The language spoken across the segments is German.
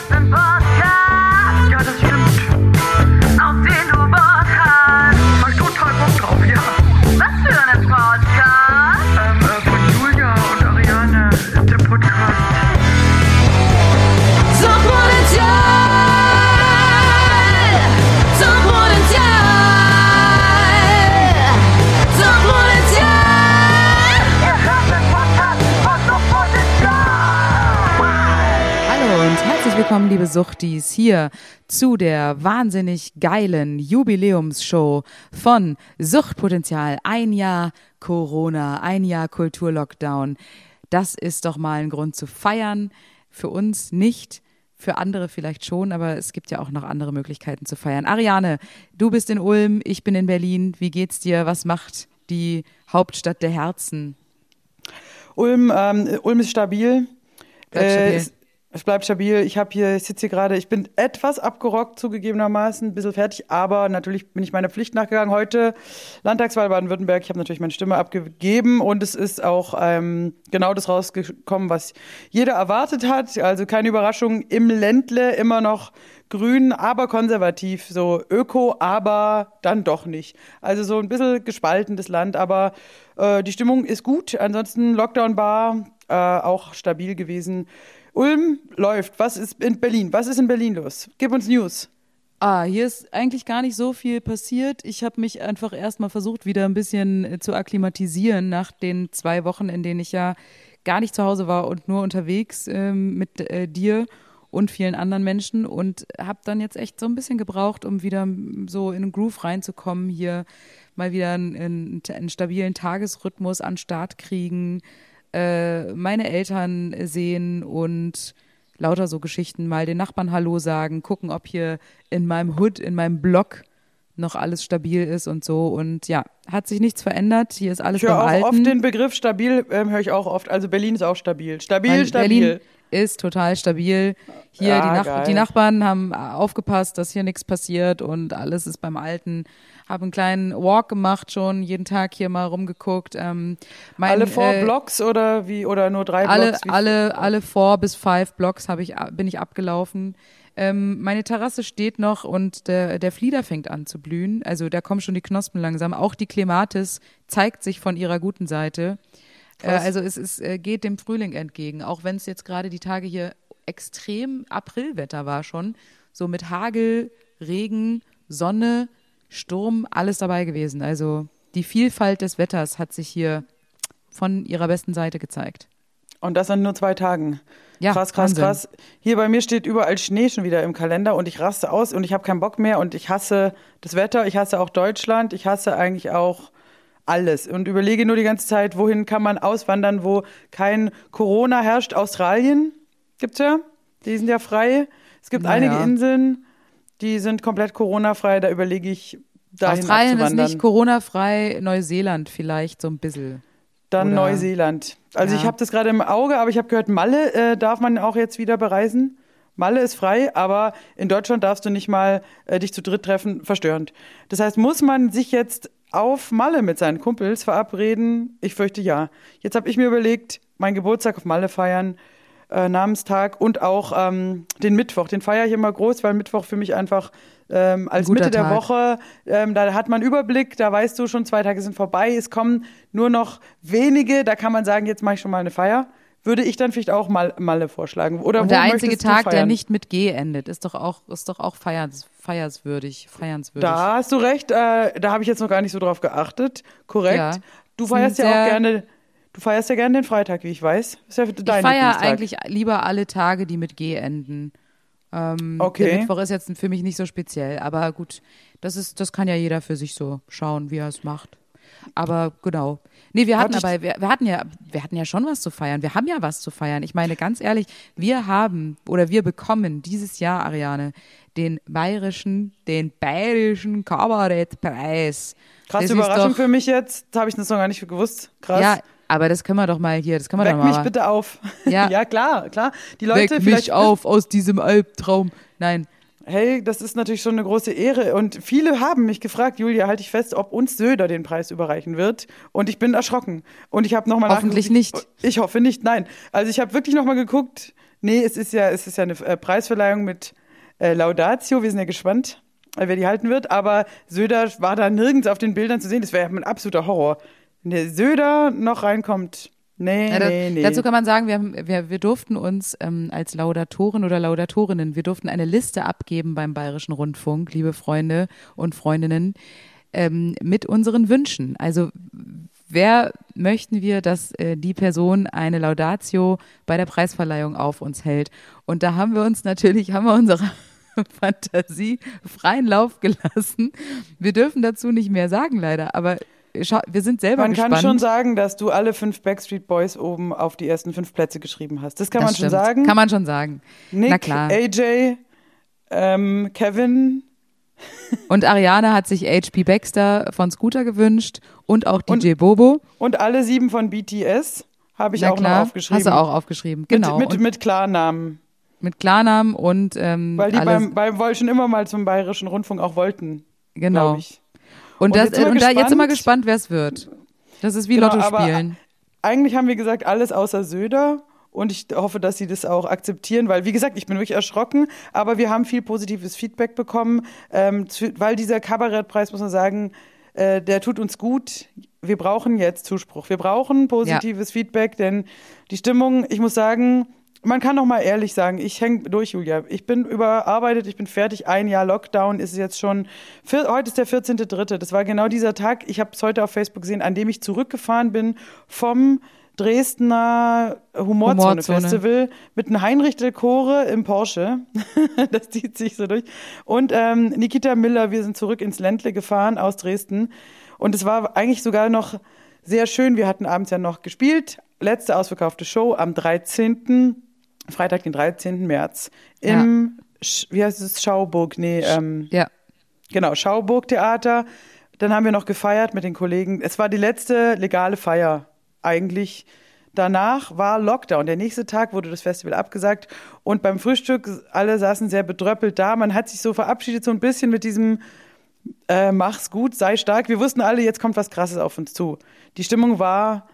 hörst einen Podcast. Willkommen, liebe Suchtis, hier zu der wahnsinnig geilen Jubiläumsshow von Suchtpotenzial. Ein Jahr Corona, ein Jahr Kulturlockdown. Das ist doch mal ein Grund zu feiern. Für uns nicht, für andere vielleicht schon, aber es gibt ja auch noch andere Möglichkeiten zu feiern. Ariane, du bist in Ulm, ich bin in Berlin. Wie geht's dir? Was macht die Hauptstadt der Herzen? Ulm, ähm, Ulm ist stabil. Stabil. Es, bleibt stabil. Ich habe hier, ich sitze hier gerade, ich bin etwas abgerockt zugegebenermaßen, ein bisschen fertig, aber natürlich bin ich meiner Pflicht nachgegangen. Heute Landtagswahl Baden-Württemberg. Ich habe natürlich meine Stimme abgegeben und es ist auch ähm, genau das rausgekommen, was jeder erwartet hat. Also keine Überraschung. Im Ländle immer noch grün, aber konservativ, so öko, aber dann doch nicht. Also so ein bisschen gespaltenes Land, aber äh, die Stimmung ist gut. Ansonsten Lockdown war äh, auch stabil gewesen. Ulm läuft. Was ist in Berlin? Was ist in Berlin los? Gib uns News. Ah, hier ist eigentlich gar nicht so viel passiert. Ich habe mich einfach erstmal versucht, wieder ein bisschen äh, zu akklimatisieren nach den zwei Wochen, in denen ich ja gar nicht zu Hause war und nur unterwegs ähm, mit äh, dir und vielen anderen Menschen und habe dann jetzt echt so ein bisschen gebraucht, um wieder so in den Groove reinzukommen, hier mal wieder einen, einen stabilen Tagesrhythmus an Start kriegen, äh, meine Eltern sehen und lauter so Geschichten, mal den Nachbarn Hallo sagen, gucken, ob hier in meinem Hood, in meinem Block noch alles stabil ist und so. Und ja, hat sich nichts verändert. Hier ist alles Ich höre auch Alten. oft den Begriff stabil, ähm, höre ich auch oft. Also Berlin ist auch stabil. Stabil, Weil stabil. Berlin ist total stabil. Hier Ja, die, Nach geil. die Nachbarn haben aufgepasst, dass hier nichts passiert und alles ist beim Alten. Habe einen kleinen Walk gemacht schon, jeden Tag hier mal rumgeguckt. Ähm, mein, Alle vier äh, Blocks oder wie oder nur drei alle, Blocks? Alle, alle four bis five Blocks habe ich, bin ich abgelaufen. Ähm, meine Terrasse steht noch und der, der Flieder fängt an zu blühen. Also da kommen schon die Knospen langsam. Auch die Clematis zeigt sich von ihrer guten Seite. Äh, also es, ist, äh, geht dem Frühling entgegen, auch wenn es jetzt gerade die Tage hier extrem Aprilwetter war schon. So mit Hagel, Regen, Sonne, Sturm, alles dabei gewesen. Also die Vielfalt des Wetters hat sich hier von ihrer besten Seite gezeigt. Und das an nur zwei Tagen. Ja, krass, krass, Wahnsinn. krass. Hier bei mir steht überall Schnee schon wieder im Kalender und ich raste aus und ich habe keinen Bock mehr und ich hasse das Wetter, ich hasse auch Deutschland, ich hasse eigentlich auch alles und überlege nur die ganze Zeit, wohin kann man auswandern, wo kein Corona herrscht. Australien gibt's ja, die sind ja frei. Es gibt Naja. einige Inseln, die sind komplett Corona-frei, da überlege ich dahin Australien ist nicht Corona-frei, Neuseeland vielleicht so ein bisschen. Dann Oder- Neuseeland. Also Ja. ich habe das gerade im Auge, aber ich habe gehört, Malle äh, darf man auch jetzt wieder bereisen. Malle ist frei, aber in Deutschland darfst du nicht mal äh, dich zu dritt treffen, verstörend. Das heißt, muss man sich jetzt auf Malle mit seinen Kumpels verabreden? Ich fürchte ja. Jetzt habe ich mir überlegt, meinen Geburtstag auf Malle feiern, äh, Namenstag und auch ähm, den Mittwoch. Den feiere ich immer groß, weil Mittwoch für mich einfach ähm, als guter Mitte der Tag. Woche, ähm, da hat man Überblick, da weißt du schon, zwei Tage sind vorbei, es kommen nur noch wenige, da kann man sagen, jetzt mache ich schon mal eine Feier. Würde ich dann vielleicht auch mal Malle vorschlagen. Oder Und der einzige Tag, der nicht mit G endet, ist doch auch, ist doch auch feierns, feierswürdig, feiernswürdig. Da hast du recht, äh, da habe ich jetzt noch gar nicht so drauf geachtet. Korrekt. Ja. Du feierst ja auch gerne, du feierst ja gerne den Freitag, wie ich weiß. Ist ja dein ich feiere eigentlich lieber alle Tage, die mit G enden. Ähm, Okay. Der Mittwoch ist jetzt für mich nicht so speziell, aber gut, das ist, das kann ja jeder für sich so schauen, wie er es macht. Aber genau. Nee, wir hatten aber, wir, wir hatten ja, wir hatten ja schon was zu feiern. Wir haben ja was zu feiern. Ich meine, ganz ehrlich, wir haben oder wir bekommen dieses Jahr, Ariane, den bayerischen, den bayerischen Kabarettpreis. Ist Überraschung doch- für mich jetzt. Das habe ich das noch gar nicht gewusst. Krass. Ja, aber das können wir doch mal hier, das können wir Weck doch mal. mich bitte auf. Ja. ja, klar, klar. Die Leute Weck mich auf aus diesem Albtraum. Nein, Hey, das ist natürlich schon eine große Ehre. Und viele haben mich gefragt, Julia, halte ich fest, ob uns Söder den Preis überreichen wird. Und ich bin erschrocken. Und ich habe nochmal Hoffentlich nicht. Ich hoffe nicht, nein. Also ich habe wirklich nochmal geguckt. Nee, es ist ja, es ist ja eine äh, Preisverleihung mit äh, Laudatio. Wir sind ja gespannt, äh, wer die halten wird. Aber Söder war da nirgends auf den Bildern zu sehen. Das wäre ja ein absoluter Horror. Wenn der Söder noch reinkommt. Nee, Ja, da, nee, nee. Dazu kann man sagen, wir, haben, wir, wir durften uns ähm, als Laudatoren oder Laudatorinnen, wir durften eine Liste abgeben beim Bayerischen Rundfunk, liebe Freunde und Freundinnen, ähm, mit unseren Wünschen. Also wer möchten wir, dass äh, die Person eine Laudatio bei der Preisverleihung auf uns hält? Und da haben wir uns natürlich, haben wir unsere Fantasie freien Lauf gelassen. Wir dürfen dazu nicht mehr sagen, leider, aber wir sind selber Man gespannt. kann schon sagen, dass du alle fünf Backstreet Boys oben auf die ersten fünf Plätze geschrieben hast. Das kann Das man schon stimmt. sagen. Kann man schon sagen. Nick, Na klar. AJ, ähm, Kevin Und Ariane hat sich HP Baxter von Scooter gewünscht und auch Und- DJ Bobo. und alle sieben von BTS habe ich Na auch klar, noch aufgeschrieben. Hast du auch aufgeschrieben, genau. Mit, mit, und mit Klarnamen. mit Klarnamen und ähm, Weil die beim, beim woll- schon immer mal zum Bayerischen Rundfunk auch wollten, genau. ich. Und, Und das, jetzt sind wir und da, jetzt sind wir gespannt. wer es wird. Das ist wie Genau, Lotto spielen. Eigentlich haben wir gesagt, alles außer Söder. Und ich hoffe, dass sie das auch akzeptieren, weil, wie gesagt, ich bin wirklich erschrocken, aber wir haben viel positives Feedback bekommen, ähm, zu, weil dieser Kabarettpreis, muss man sagen, äh, der tut uns gut. Wir brauchen jetzt Zuspruch. Wir brauchen positives Feedback, denn die Stimmung, ich muss sagen, man kann noch mal ehrlich sagen, ich hänge durch, Julia. Ich bin überarbeitet, ich bin fertig. Ein Jahr Lockdown ist jetzt schon. Heute ist der 14.3. Das war genau dieser Tag. Ich habe es heute auf Facebook gesehen, an dem ich zurückgefahren bin vom Dresdner Humorzone, Humorzone. Festival mit einem Heinrich del Chore im Porsche. das zieht sich so durch. Und ähm, Nikita Miller, wir sind zurück ins Ländle gefahren aus Dresden. Und es war eigentlich sogar noch sehr schön. Wir hatten abends ja noch gespielt. Letzte ausverkaufte Show am 13. Freitag, den 13. März im, Sch wie heißt es, Schauburg, nee, ähm, Ja. Genau, Schauburg Theater. Dann haben wir noch gefeiert mit den Kollegen. Es war die letzte legale Feier eigentlich. Danach war Lockdown. Der nächste Tag wurde das Festival abgesagt und beim Frühstück alle saßen sehr bedröppelt da. Man hat sich so verabschiedet so ein bisschen mit diesem äh, mach's gut, sei stark. Wir wussten alle, jetzt kommt was Krasses auf uns zu. Die Stimmung war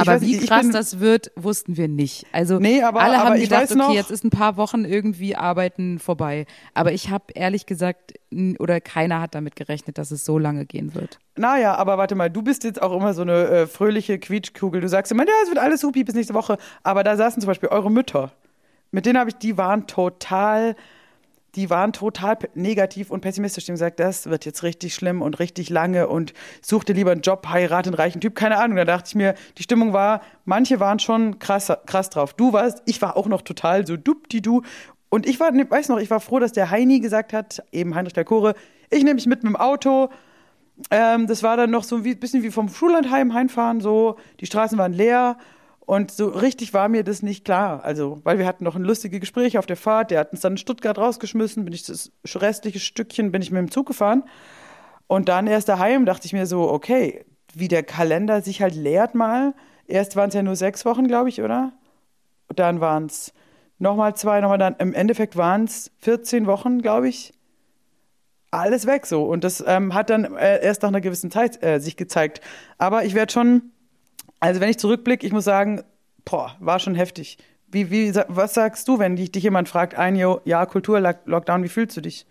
Aber weiß wie ich krass bin- das wird, wussten wir nicht. Also Nee, aber- alle aber haben gedacht, weiß noch- okay, jetzt ist ein paar Wochen irgendwie Arbeiten vorbei. Aber ich habe ehrlich gesagt, oder keiner hat damit gerechnet, dass es so lange gehen wird. Naja, aber warte mal, du bist jetzt auch immer so eine äh, fröhliche Quietschkugel. Du sagst immer, ja, es wird alles supi bis nächste Woche. Aber da saßen zum Beispiel eure Mütter. Mit denen habe ich, die waren total, die waren total negativ und pessimistisch. Die haben gesagt, das wird jetzt richtig schlimm und richtig lange und such dir lieber einen Job, heirat einen reichen Typ, keine Ahnung. Da dachte ich mir, die Stimmung war, manche waren schon krass, krass drauf. Du warst, ich war auch noch total so dupdi-du. Und ich war, ne, weiß noch, ich war froh, dass der Heini gesagt hat, eben Heinrich der Chore, ich nehme mich mit mit dem Auto, ähm, das war dann noch so ein bisschen wie vom Schullandheim heimfahren, so, die Straßen waren leer und so richtig war mir das nicht klar. Also, weil wir hatten noch ein lustiges Gespräch auf der Fahrt, der hat uns dann in Stuttgart rausgeschmissen, bin ich das restliche Stückchen, bin ich mit dem Zug gefahren und dann erst daheim dachte ich mir so, okay, wie der Kalender sich halt leert mal. Erst waren es ja nur sechs Wochen, glaube ich, oder? Dann waren es nochmal zwei, nochmal dann, im Endeffekt waren es 14 Wochen, glaube ich alles weg so. Und das ähm, hat dann äh, erst nach einer gewissen Zeit äh, sich gezeigt. Aber ich werde schon, also wenn ich zurückblicke, ich muss sagen, boah, war schon heftig. Wie, wie, was sagst du, wenn dich, dich jemand fragt, ein Jahr Kulturlockdown, wie fühlst du dich?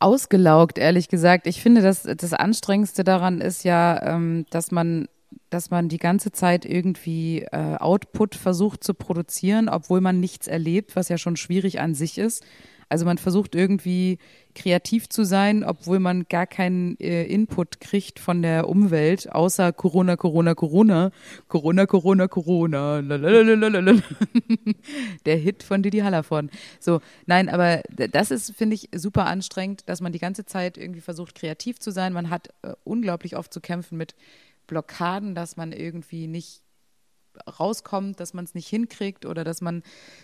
Ausgelaugt, ehrlich gesagt. Ich finde, dass das Anstrengendste daran ist ja, ähm, dass man dass man die ganze Zeit irgendwie äh, Output versucht zu produzieren, obwohl man nichts erlebt, was ja schon schwierig an sich ist. Also man versucht irgendwie kreativ zu sein, obwohl man gar keinen äh, Input kriegt von der Umwelt, außer Corona, Corona, Corona, Corona, Corona, Corona. Der Hit von Didi Hallervorden. So, nein, aber das ist, finde ich, super anstrengend, dass man die ganze Zeit irgendwie versucht, kreativ zu sein. Man hat äh, unglaublich oft zu kämpfen mit Blockaden, dass man irgendwie nicht rauskommt, dass man es nicht hinkriegt oder dass man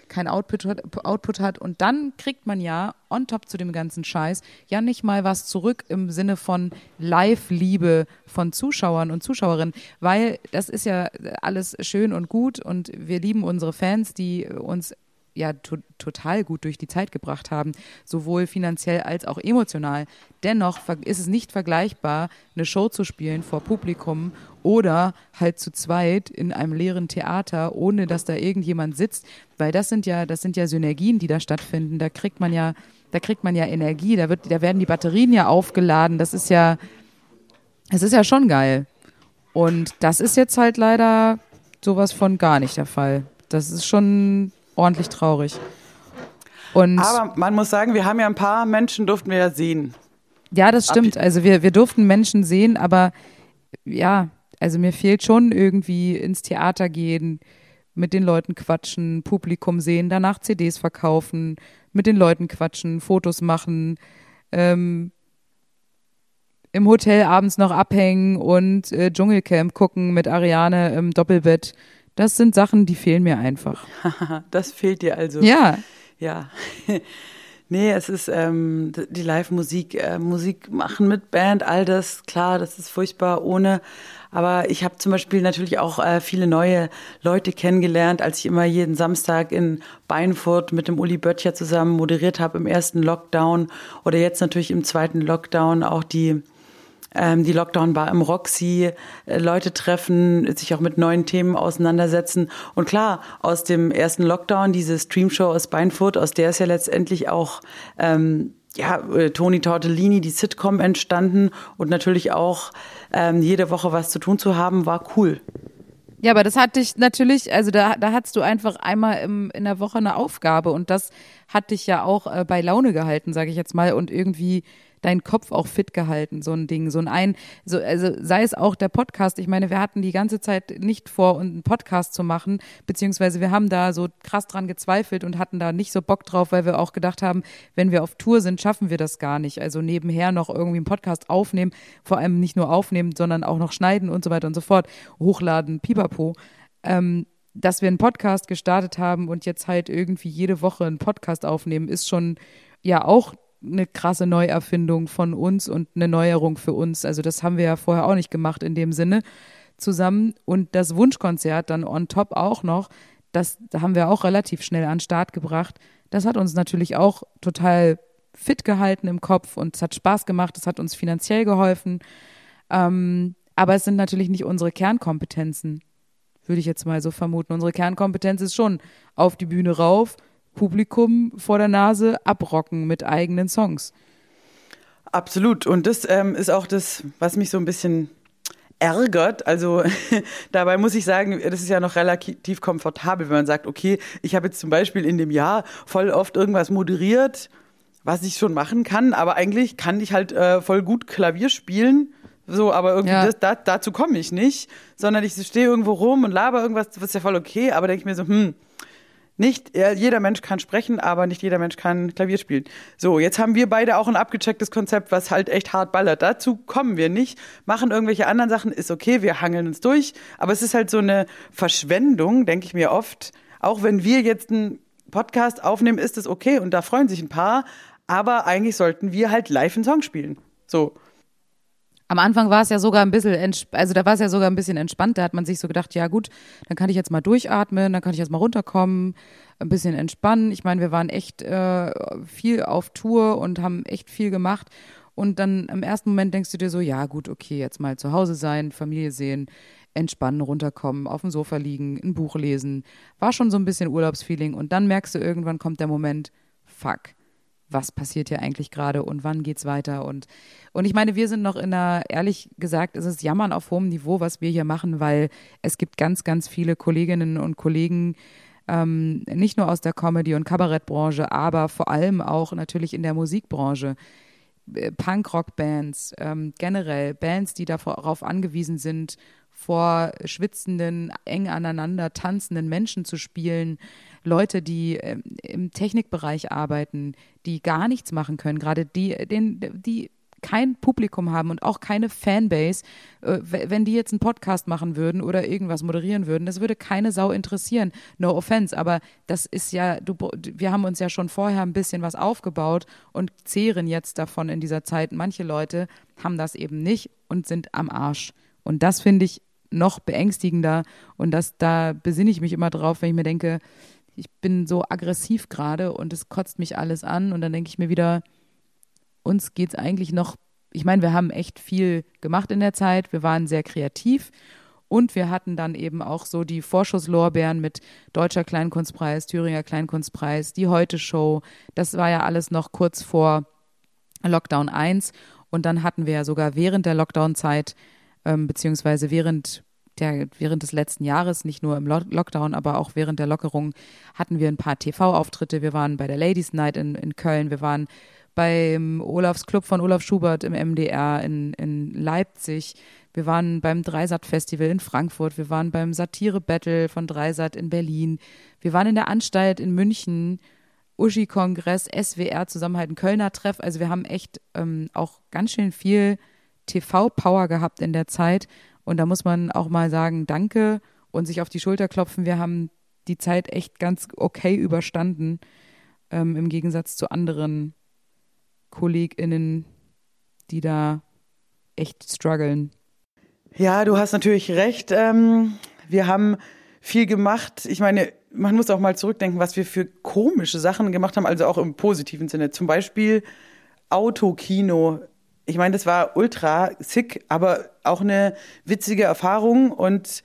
kein Output hat, Output hat. Und dann kriegt man ja on top zu dem ganzen Scheiß ja nicht mal was zurück im Sinne von Live-Liebe von Zuschauern und Zuschauerinnen, weil das ist ja alles schön und gut und wir lieben unsere Fans, die uns ja to total gut durch die Zeit gebracht haben, sowohl finanziell als auch emotional. Dennoch ist es nicht vergleichbar, eine Show zu spielen vor Publikum oder halt zu zweit in einem leeren Theater, ohne dass da irgendjemand sitzt, weil das sind ja, das sind ja Synergien, die da stattfinden. Da kriegt man ja, da kriegt man ja Energie, da wird, da werden die Batterien ja aufgeladen. Das ist ja, es ist ja schon geil. Und das ist jetzt halt leider sowas von gar nicht der Fall. Das ist schon ordentlich traurig. Und Aber man muss sagen, wir haben ja ein paar Menschen, durften wir ja sehen. ja, das stimmt. Also wir, wir durften Menschen sehen, aber ja, also mir fehlt schon irgendwie ins Theater gehen, mit den Leuten quatschen, Publikum sehen, danach CDs verkaufen, mit den Leuten quatschen, Fotos machen, ähm, im Hotel abends noch abhängen und äh, Dschungelcamp gucken mit Ariane im Doppelbett. Das sind Sachen, die fehlen mir einfach. Das fehlt dir also. Ja, Ja. Nee, es ist ähm, die Live-Musik, äh, Musik machen mit Band, all das, klar, das ist furchtbar ohne. Aber ich habe zum Beispiel natürlich auch äh, viele neue Leute kennengelernt, als ich immer jeden Samstag in Beinfurt mit dem Uli Böttcher zusammen moderiert habe im ersten Lockdown oder jetzt natürlich im zweiten Lockdown auch die ähm, die Lockdown-Bar im Roxy, äh, Leute treffen, sich auch mit neuen Themen auseinandersetzen. Und klar, aus dem ersten Lockdown, diese Streamshow aus Beinfurt, aus der ist ja letztendlich auch ähm, ja, äh, Toni Tortellini, die Sitcom entstanden und natürlich auch ähm, jede Woche was zu tun zu haben, war cool. Ja, aber das hat dich natürlich, also da, da hattest du einfach einmal im, in der Woche eine Aufgabe und das hat dich ja auch äh, bei Laune gehalten, sage ich jetzt mal, und irgendwie deinen Kopf auch fit gehalten, so ein Ding, so ein ein, so, also sei es auch der Podcast. Ich meine, wir hatten die ganze Zeit nicht vor, einen Podcast zu machen, beziehungsweise wir haben da so krass dran gezweifelt und hatten da nicht so Bock drauf, weil wir auch gedacht haben, wenn wir auf Tour sind, schaffen wir das gar nicht. Also nebenher noch irgendwie einen Podcast aufnehmen, vor allem nicht nur aufnehmen, sondern auch noch schneiden und so weiter und so fort, hochladen, pipapo. Ähm, dass wir einen Podcast gestartet haben und jetzt halt irgendwie jede Woche einen Podcast aufnehmen, ist schon ja auch eine krasse Neuerfindung von uns und eine Neuerung für uns. Also das haben wir ja vorher auch nicht gemacht in dem Sinne zusammen. Und das Wunschkonzert dann on top auch noch, das haben wir auch relativ schnell an den Start gebracht. Das hat uns natürlich auch total fit gehalten im Kopf und es hat Spaß gemacht, es hat uns finanziell geholfen. Ähm, aber es sind natürlich nicht unsere Kernkompetenzen, würde ich jetzt mal so vermuten. Unsere Kernkompetenz ist schon auf die Bühne rauf, Publikum vor der Nase abrocken mit eigenen Songs. Absolut. Und das ähm, ist auch das, was mich so ein bisschen ärgert. Also dabei muss ich sagen, das ist ja noch relativ komfortabel, wenn man sagt, okay, ich habe jetzt zum Beispiel in dem Jahr voll oft irgendwas moderiert, was ich schon machen kann, aber eigentlich kann ich halt äh, voll gut Klavier spielen. So, aber irgendwie Ja. das, da, dazu komme ich nicht, sondern ich stehe irgendwo rum und laber irgendwas, das ist ja voll okay, aber denke ich mir so, hm, nicht jeder Mensch kann sprechen, aber nicht jeder Mensch kann Klavier spielen. So, jetzt haben wir beide auch ein abgechecktes Konzept, was halt echt hart ballert. Dazu kommen wir nicht, machen irgendwelche anderen Sachen, ist okay, wir hangeln uns durch, aber es ist halt so eine Verschwendung, denke ich mir oft. Auch wenn wir jetzt einen Podcast aufnehmen, ist es okay und da freuen sich ein paar, aber eigentlich sollten wir halt live einen Song spielen. So. Am Anfang war es ja sogar ein bisschen, also da war es ja sogar ein bisschen entspannt. Da hat man sich so gedacht, ja gut, dann kann ich jetzt mal durchatmen, dann kann ich jetzt mal runterkommen, ein bisschen entspannen. Ich meine, wir waren echt äh, viel auf Tour und haben echt viel gemacht. Und dann im ersten Moment denkst du dir so, ja gut, okay, jetzt mal zu Hause sein, Familie sehen, entspannen, runterkommen, auf dem Sofa liegen, ein Buch lesen. War schon so ein bisschen Urlaubsfeeling. Und dann merkst du, irgendwann kommt der Moment, fuck was passiert hier eigentlich gerade und wann geht's weiter und und ich meine, wir sind noch in einer ehrlich gesagt, es ist Jammern auf hohem Niveau, was wir hier machen, weil es gibt ganz ganz viele Kolleginnen und Kollegen ähm, nicht nur aus der Comedy und Kabarettbranche, aber vor allem auch natürlich in der Musikbranche. äh, Punkrock-Bands, ähm, generell Bands, die darauf angewiesen sind, vor schwitzenden, eng aneinander tanzenden Menschen zu spielen, Leute, die ähm, im Technikbereich arbeiten, die gar nichts machen können, gerade die, den, die kein Publikum haben und auch keine Fanbase, äh, wenn die jetzt einen Podcast machen würden oder irgendwas moderieren würden, das würde keine Sau interessieren. No offense, aber das ist ja, du, wir haben uns ja schon vorher ein bisschen was aufgebaut und zehren jetzt davon in dieser Zeit. Manche Leute haben das eben nicht und sind am Arsch. Und das finde ich noch beängstigender und das, da besinne ich mich immer drauf, wenn ich mir denke, ich bin so aggressiv gerade und es kotzt mich alles an und dann denke ich mir wieder, uns geht's eigentlich noch, ich meine, wir haben echt viel gemacht in der Zeit, wir waren sehr kreativ und wir hatten dann eben auch so die Vorschusslorbeeren mit Deutscher Kleinkunstpreis, Thüringer Kleinkunstpreis, die Heute-Show. Das war ja alles noch kurz vor Lockdown 1. Und dann hatten wir ja sogar während der Lockdown-Zeit, ähm, beziehungsweise während, der, während des letzten Jahres, nicht nur im Lo Lockdown, aber auch während der Lockerung, hatten wir ein paar TV-Auftritte. Wir waren bei der Ladies Night in, in Köln, wir waren beim Olafs Club von Olaf Schubert im MDR in, in Leipzig. Wir waren beim Dreisat-Festival in Frankfurt. Wir waren beim Satire-Battle von Dreisat in Berlin. Wir waren in der Anstalt in München. Uschi-Kongress, SWR, Zusammenhalten, Kölner Treff. Also wir haben echt ähm, auch ganz schön viel TV-Power gehabt in der Zeit. Und da muss man auch mal sagen, danke und sich auf die Schulter klopfen. Wir haben die Zeit echt ganz okay überstanden, ähm, im Gegensatz zu anderen KollegInnen, die da echt strugglen. Ja, du hast natürlich recht. Ähm, wir haben viel gemacht. Ich meine, man muss auch mal zurückdenken, was wir für komische Sachen gemacht haben, also auch im positiven Sinne. Zum Beispiel Autokino. Ich meine, das war ultra sick, aber auch eine witzige Erfahrung. Und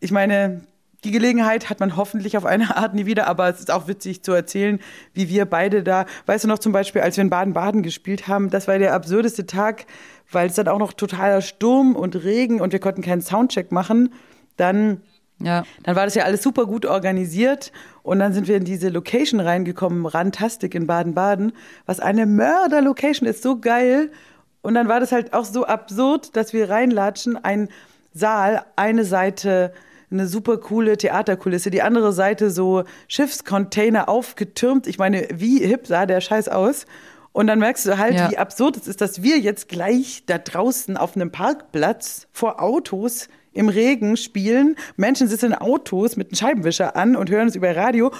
ich meine, die Gelegenheit hat man hoffentlich auf eine Art nie wieder, aber es ist auch witzig zu erzählen, wie wir beide da, weißt du noch zum Beispiel, als wir in Baden-Baden gespielt haben, das war der absurdeste Tag, weil es dann auch noch totaler Sturm und Regen und wir konnten keinen Soundcheck machen. Dann, Ja. dann war das ja alles super gut organisiert und dann sind wir in diese Location reingekommen, Rantastic in Baden-Baden, was eine Mörder-Location ist, so geil. Und dann war das halt auch so absurd, dass wir reinlatschen, ein Saal, eine Seite eine super coole Theaterkulisse, die andere Seite so Schiffscontainer aufgetürmt. Ich meine, wie hip sah der Scheiß aus? Und dann merkst du halt, Ja. wie absurd es ist, dass wir jetzt gleich da draußen auf einem Parkplatz vor Autos im Regen spielen. Menschen sitzen in Autos mit einem Scheibenwischer an und hören es über Radio.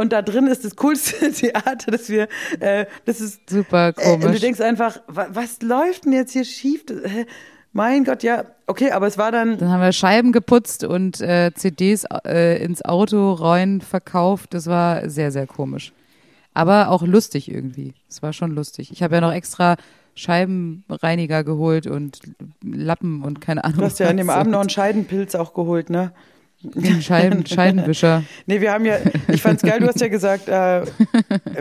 Und da drin ist das coolste Theater, dass wir, äh, das ist Super äh, und du komisch. denkst einfach, wa was läuft denn jetzt hier schief? Das, äh, mein Gott, ja, okay, aber es war dann, Dann haben wir Scheiben geputzt und äh, CDs äh, ins Auto rein verkauft. Das war sehr, sehr komisch. Aber auch lustig irgendwie. Es war schon lustig. Ich habe ja noch extra Scheibenreiniger geholt und Lappen und keine Ahnung. du hast ja an dem was. Abend noch einen Scheidenpilz auch geholt, ne? Scheiben, Scheibenwischer. Nee, wir haben ja, ich fand's geil, du hast ja gesagt, äh,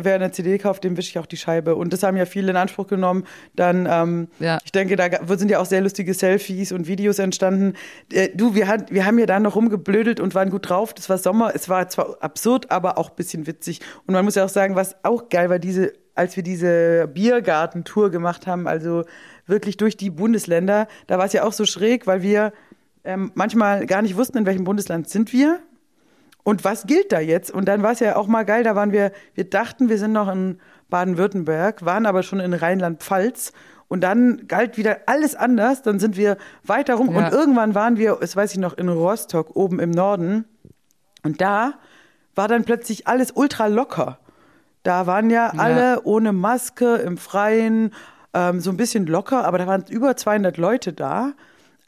wer eine CD kauft, dem wische ich auch die Scheibe. Und das haben ja viele in Anspruch genommen. Dann, ähm, Ja. ich denke, da sind ja auch sehr lustige Selfies und Videos entstanden. Äh, du, wir, hat, wir haben ja da noch rumgeblödelt und waren gut drauf. Das war Sommer. Es war zwar absurd, aber auch ein bisschen witzig. Und man muss ja auch sagen, was auch geil war, diese, als wir diese Biergartentour gemacht haben, also wirklich durch die Bundesländer, da war es ja auch so schräg, weil wir ähm, manchmal gar nicht wussten, in welchem Bundesland sind wir. Und was gilt da jetzt? Und dann war es ja auch mal geil, da waren wir, wir dachten, wir sind noch in Baden-Württemberg, waren aber schon in Rheinland-Pfalz. Und dann galt wieder alles anders. Dann sind wir weiter rum. Ja. Und irgendwann waren wir, das weiß ich noch, in Rostock oben im Norden. Und da war dann plötzlich alles ultra locker. Da waren ja, Ja. alle ohne Maske im Freien, ähm, so ein bisschen locker, aber da waren über 200 Leute da.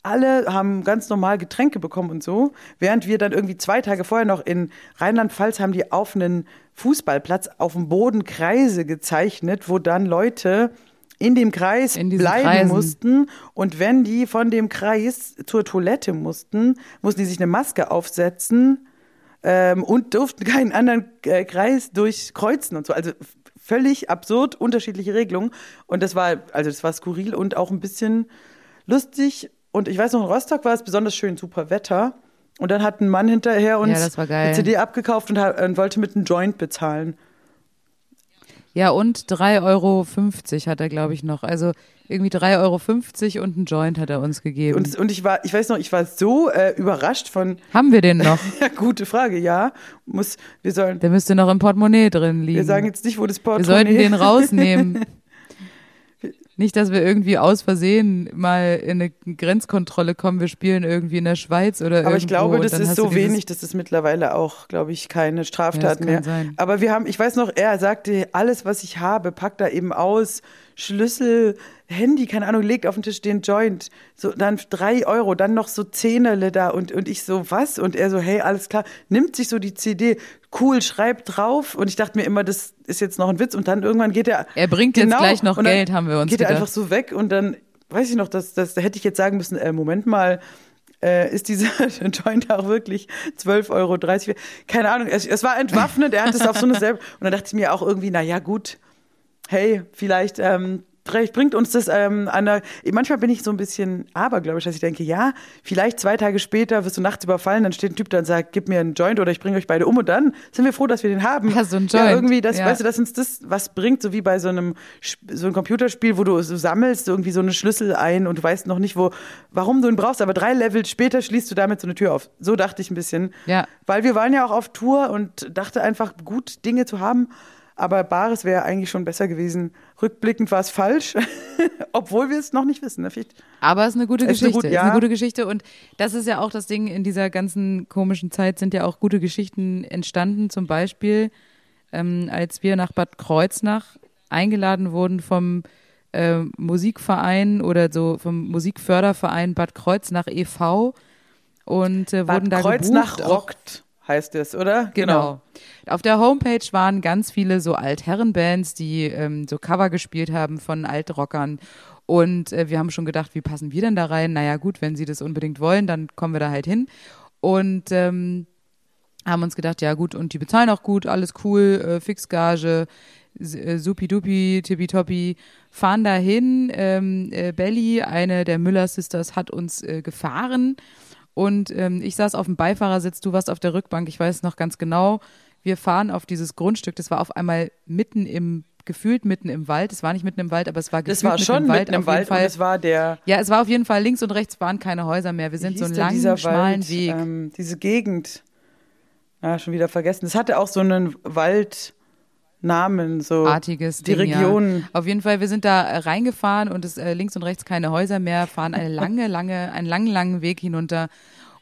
Alle haben ganz normal Getränke bekommen und so. Während wir dann irgendwie zwei Tage vorher noch in Rheinland-Pfalz haben die auf einen Fußballplatz auf dem Boden Kreise gezeichnet, wo dann Leute in dem Kreis In bleiben Kreisen. mussten. Und wenn die von dem Kreis zur Toilette mussten, mussten die sich eine Maske aufsetzen ähm, und durften keinen anderen äh, Kreis durchkreuzen und so. Also völlig absurd, unterschiedliche Regelungen. Und das war, also das war skurril und auch ein bisschen lustig. Und ich weiß noch, in Rostock war es besonders schön, super Wetter. Und dann hat ein Mann hinterher uns geil. eine CD abgekauft und, hat, und wollte mit einem Joint bezahlen. Ja, und 3,50 Euro hat er, glaube ich, noch. Also irgendwie 3,50 Euro und ein Joint hat er uns gegeben. Und, und ich war, ich weiß noch, ich war so äh, überrascht von, Haben wir den noch? ja, gute Frage, ja. Muss, wir sollen, Der müsste noch im Portemonnaie drin liegen. wir sagen jetzt nicht, wo das Wir Portemonnaie sollten den rausnehmen. Nicht, dass wir irgendwie aus Versehen mal in eine Grenzkontrolle kommen. Wir spielen irgendwie in der Schweiz oder Aber ich glaube, das ist so wenig, dass es mittlerweile auch, glaube ich, keine Straftat kann mehr. sein. Aber wir haben, ich weiß noch, er sagte, alles, was ich habe, packt da eben aus. Schlüssel, Handy, keine Ahnung, legt auf den Tisch den Joint, so dann drei Euro, dann noch so Zehnerle da und, und ich so, was? Und er so, hey, alles klar, nimmt sich so die CD, cool, schreibt drauf und ich dachte mir immer, das ist jetzt noch ein Witz und dann irgendwann geht er. Er bringt jetzt gleich noch Geld, haben wir uns Geht er gedacht. einfach so weg und dann, weiß ich noch, das, das, da hätte ich jetzt sagen müssen, äh, Moment mal, äh, ist dieser Joint auch wirklich 12,30 Euro. Keine Ahnung, es, es war entwaffnend, er hat es auf so eine selber. Und dann dachte ich mir auch irgendwie, na ja, gut, hey, vielleicht, ähm, vielleicht bringt uns das ähm, an der, manchmal bin ich so ein bisschen abergläubisch, dass ich denke, ja, vielleicht zwei Tage später wirst du nachts überfallen, dann steht ein Typ da und sagt, gib mir einen Joint oder ich bringe euch beide um und dann sind wir froh, dass wir den haben. Ja, so ein Ja, Joint, irgendwie, das, ja. weißt du, dass uns das was bringt, so wie bei so einem, so einem Computerspiel, wo du so sammelst irgendwie so eine Schlüssel ein und du weißt noch nicht, wo, warum du ihn brauchst, aber drei Level später schließt du damit so eine Tür auf. So dachte ich ein bisschen. Ja. Weil wir waren ja auch auf Tour und dachte einfach, gut Dinge zu haben. Aber Bares wäre eigentlich schon besser gewesen. Rückblickend war es falsch, obwohl wir es noch nicht wissen. Ne? Aber es ist eine gute Es ist eine Geschichte. gut- ist eine ja. gute Geschichte. Und das ist ja auch das Ding, in dieser ganzen komischen Zeit sind ja auch gute Geschichten entstanden. Zum Beispiel, ähm, als wir nach Bad Kreuznach eingeladen wurden vom äh, Musikverein oder so vom Musikförderverein Bad Kreuznach e.V. und äh, wurden Bad da Kreuznach gebucht. rockt, heißt es, oder? Genau. Auf der Homepage waren ganz viele so Altherrenbands, die ähm, so Cover gespielt haben von Altrockern. Und äh, wir haben schon gedacht, wie passen wir denn da rein? Naja, gut, wenn sie das unbedingt wollen, dann kommen wir da halt hin. Und ähm, haben uns gedacht, ja gut, und die bezahlen auch gut, alles cool, äh, Fixgage, äh, supi-dupi, tippitoppi, fahren dahin. Ähm, äh, Belly, eine der Müller Sisters, hat uns äh, gefahren und ähm, ich saß auf dem Beifahrersitz, du warst auf der Rückbank, ich weiß noch ganz genau. Wir fahren auf dieses Grundstück, das war auf einmal mitten im, gefühlt mitten im Wald. Es war nicht mitten im Wald, aber es war Das gefühlt war mitten schon im Wald. mitten im Wald Fall. es war der Ja, es war auf jeden Fall links und rechts waren keine Häuser mehr. Wir sind so einen langen, schmalen Wald? Weg. Ähm, diese Gegend. Ja, schon wieder vergessen. Es hatte auch so einen Waldnamen, so artiges die Ding, Region. Ja. Auf jeden Fall, wir sind da äh, reingefahren und es äh, links und rechts keine Häuser mehr, fahren eine lange, lange, einen langen, langen Weg hinunter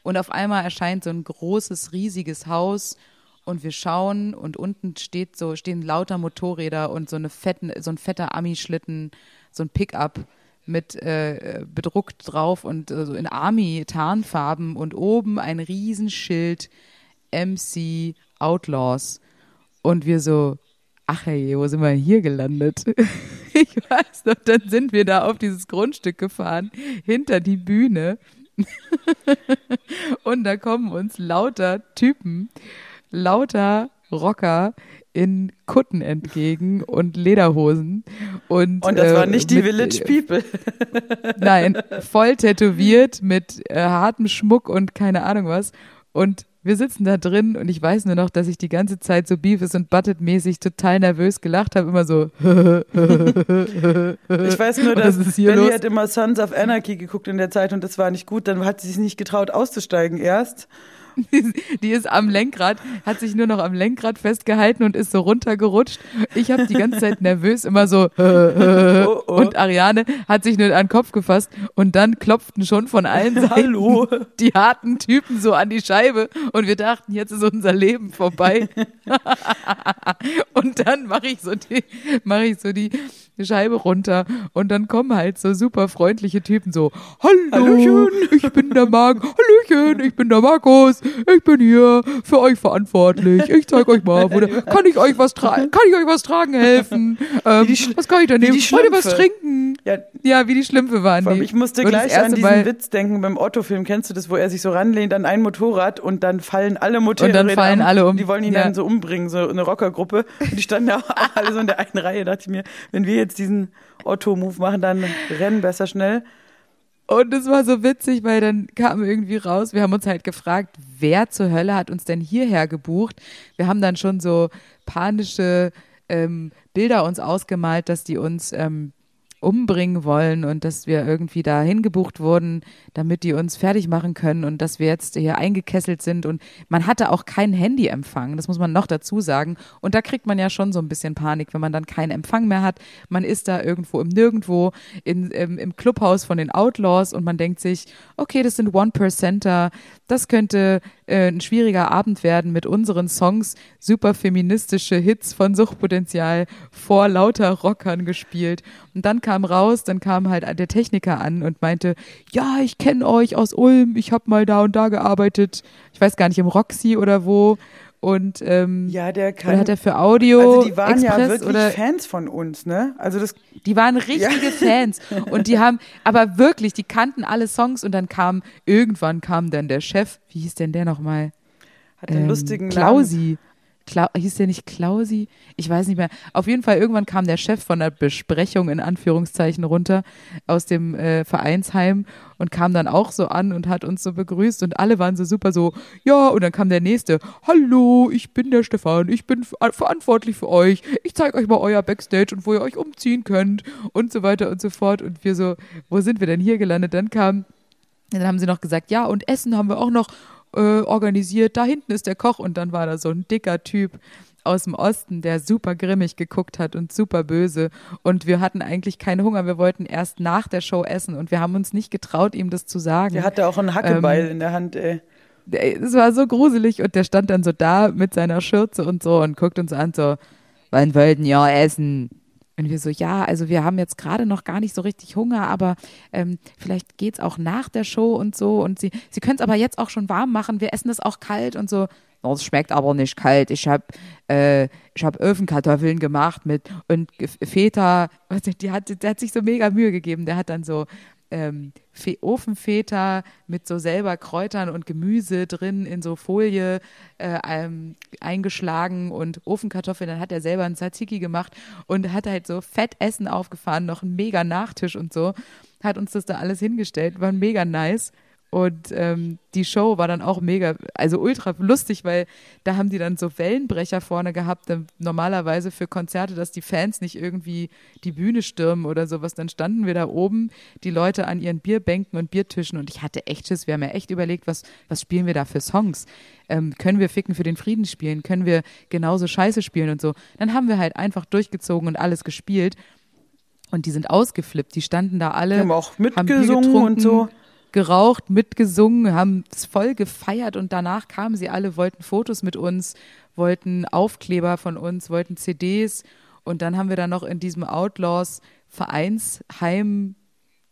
und auf einmal erscheint so ein großes, riesiges Haus und wir schauen und unten steht so, stehen lauter Motorräder und so eine fetten, so ein fetter Ami-Schlitten, so ein Pickup mit äh, bedruckt drauf und äh, so in Army-Tarnfarben und oben ein Riesenschild MC Outlaws. Und wir so, ach hey, wo sind wir hier gelandet? Ich weiß noch, dann sind wir da auf dieses Grundstück gefahren, hinter die Bühne. Und da kommen uns lauter Typen, lauter Rocker in Kutten entgegen und Lederhosen. Und, Und das äh, waren nicht die mit- Village People. Nein, voll tätowiert mit äh, hartem Schmuck und keine Ahnung was. Und wir sitzen da drin und ich weiß nur noch, dass ich die ganze Zeit so Beavis und Butted-mäßig total nervös gelacht habe, immer so. Ich weiß nur, dass Belly los? hat immer Sons of Anarchy geguckt in der Zeit und das war nicht gut. Dann hat sie sich nicht getraut auszusteigen erst. Die ist am Lenkrad, hat sich nur noch am Lenkrad festgehalten und ist so runtergerutscht. Ich habe die ganze Zeit nervös immer so Oh, oh. und Ariane hat sich nur an den Kopf gefasst und dann klopften schon von allen Seiten Hallo. die harten Typen so an die Scheibe und wir dachten, jetzt ist unser Leben vorbei. und dann mache ich so die mache ich so die Scheibe runter und dann kommen halt so super freundliche Typen so Hallo, Hallöchen. ich bin der Marc. Hallöchen, ich bin der Markus. Ich bin hier für euch verantwortlich. Ich zeig euch mal, wo der, kann ich euch was tragen? Kann ich euch was tragen helfen? Ähm, was kann ich da nehmen? die Wollt ihr was trinken? Ja, Ja, wie die Schlümpfe waren die. ich musste Und gleich an diesen Mal- Witz denken beim Otto-Film. Kennst du das, wo er sich so ranlehnt an ein Motorrad und dann fallen alle Motorräder fallen alle um. Die wollen ihn Ja. dann so umbringen, so eine Rockergruppe. Und die standen auch alle so in der einen Reihe. Da dachte ich mir, wenn wir jetzt diesen Otto-Move machen, dann rennen besser schnell. Und es war so witzig, weil dann kam irgendwie raus, wir haben uns halt gefragt, wer zur Hölle hat uns denn hierher gebucht? Wir haben dann schon so panische ähm, Bilder uns ausgemalt, dass die uns ähm, umbringen wollen und dass wir irgendwie da hingebucht wurden, damit die uns fertig machen können und dass wir jetzt hier eingekesselt sind. Und man hatte auch keinen Handyempfang, das muss man noch dazu sagen. Und da kriegt man ja schon so ein bisschen Panik, wenn man dann keinen Empfang mehr hat, man ist da irgendwo im Nirgendwo in, im, im Clubhaus von den Outlaws und man denkt sich, okay, das sind One-Percenter, das könnte äh, ein schwieriger Abend werden mit unseren Songs, super feministische Hits von Suchtpotenzial vor lauter Rockern gespielt. Und dann kam raus, dann kam halt der Techniker an und meinte, ja, ich kenne euch aus Ulm, ich habe mal da und da gearbeitet, ich weiß gar nicht, im Roxy oder wo. Und ähm, Ja, der kann. oder hat er für Audio also die waren ja Express wirklich oder Fans von uns, ne? Also das die waren richtige Fans und die haben, aber wirklich, die kannten alle Songs und dann kam, irgendwann kam dann der Chef, wie hieß denn der nochmal? hat den Ähm, lustigen Namen. Klau hieß der nicht Klausi? Ich weiß nicht mehr. Auf jeden Fall, irgendwann kam der Chef von der Besprechung in Anführungszeichen runter aus dem äh, Vereinsheim und kam dann auch so an und hat uns so begrüßt und alle waren so super so, ja, und dann kam der nächste, hallo, ich bin der Stefan, ich bin ver verantwortlich für euch, ich zeige euch mal euer Backstage und wo ihr euch umziehen könnt und so weiter und so fort und wir so, wo sind wir denn hier gelandet? Dann kam dann haben sie noch gesagt, ja, und Essen haben wir auch noch äh, organisiert. Da hinten ist der Koch. Und dann war da so ein dicker Typ aus dem Osten, der super grimmig geguckt hat und super böse. Und wir hatten eigentlich keinen Hunger. Wir wollten erst nach der Show essen. Und wir haben uns nicht getraut, ihm das zu sagen. Der hatte auch einen Hackebeil Ähm, in der Hand, ey. Es war so gruselig. Und der stand dann so da mit seiner Schürze und so und guckt uns an so, wann wollten ihr essen? Und wir so, ja, also wir haben jetzt gerade noch gar nicht so richtig Hunger, aber ähm, vielleicht geht's auch nach der Show und so. Und sie, sie können es aber jetzt auch schon warm machen. Wir essen es auch kalt und so. "Na, Es schmeckt aber nicht kalt. Ich habe äh, hab Öfenkartoffeln gemacht mit und Feta. Die hat, der hat sich so mega Mühe gegeben. Der hat dann so ähm, Fe Ofenfeta mit so selber Kräutern und Gemüse drin in so Folie äh, ähm, eingeschlagen und Ofenkartoffeln. Dann hat er selber einen Tzatziki gemacht und hat halt so Fettessen aufgefahren, noch einen mega Nachtisch und so. Hat uns das da alles hingestellt, war mega nice. Und ähm, die Show war dann auch mega, also ultra lustig, weil da haben die dann so Wellenbrecher vorne gehabt, ähm, normalerweise für Konzerte, dass die Fans nicht irgendwie die Bühne stürmen oder sowas. Dann standen wir da oben, die Leute an ihren Bierbänken und Biertischen und ich hatte echt Schiss. Wir haben ja echt überlegt, was, was spielen wir da für Songs? Ähm, können wir Ficken für den Frieden spielen? Können wir genauso Scheiße spielen und so? Dann haben wir halt einfach durchgezogen und alles gespielt. Und die sind ausgeflippt. Die standen da alle. Die haben auch mitgesungen getrunken, und so. Geraucht, mitgesungen, haben es voll gefeiert und danach kamen sie alle, wollten Fotos mit uns, wollten Aufkleber von uns, wollten CDs und dann haben wir dann noch in diesem Outlaws Vereinsheim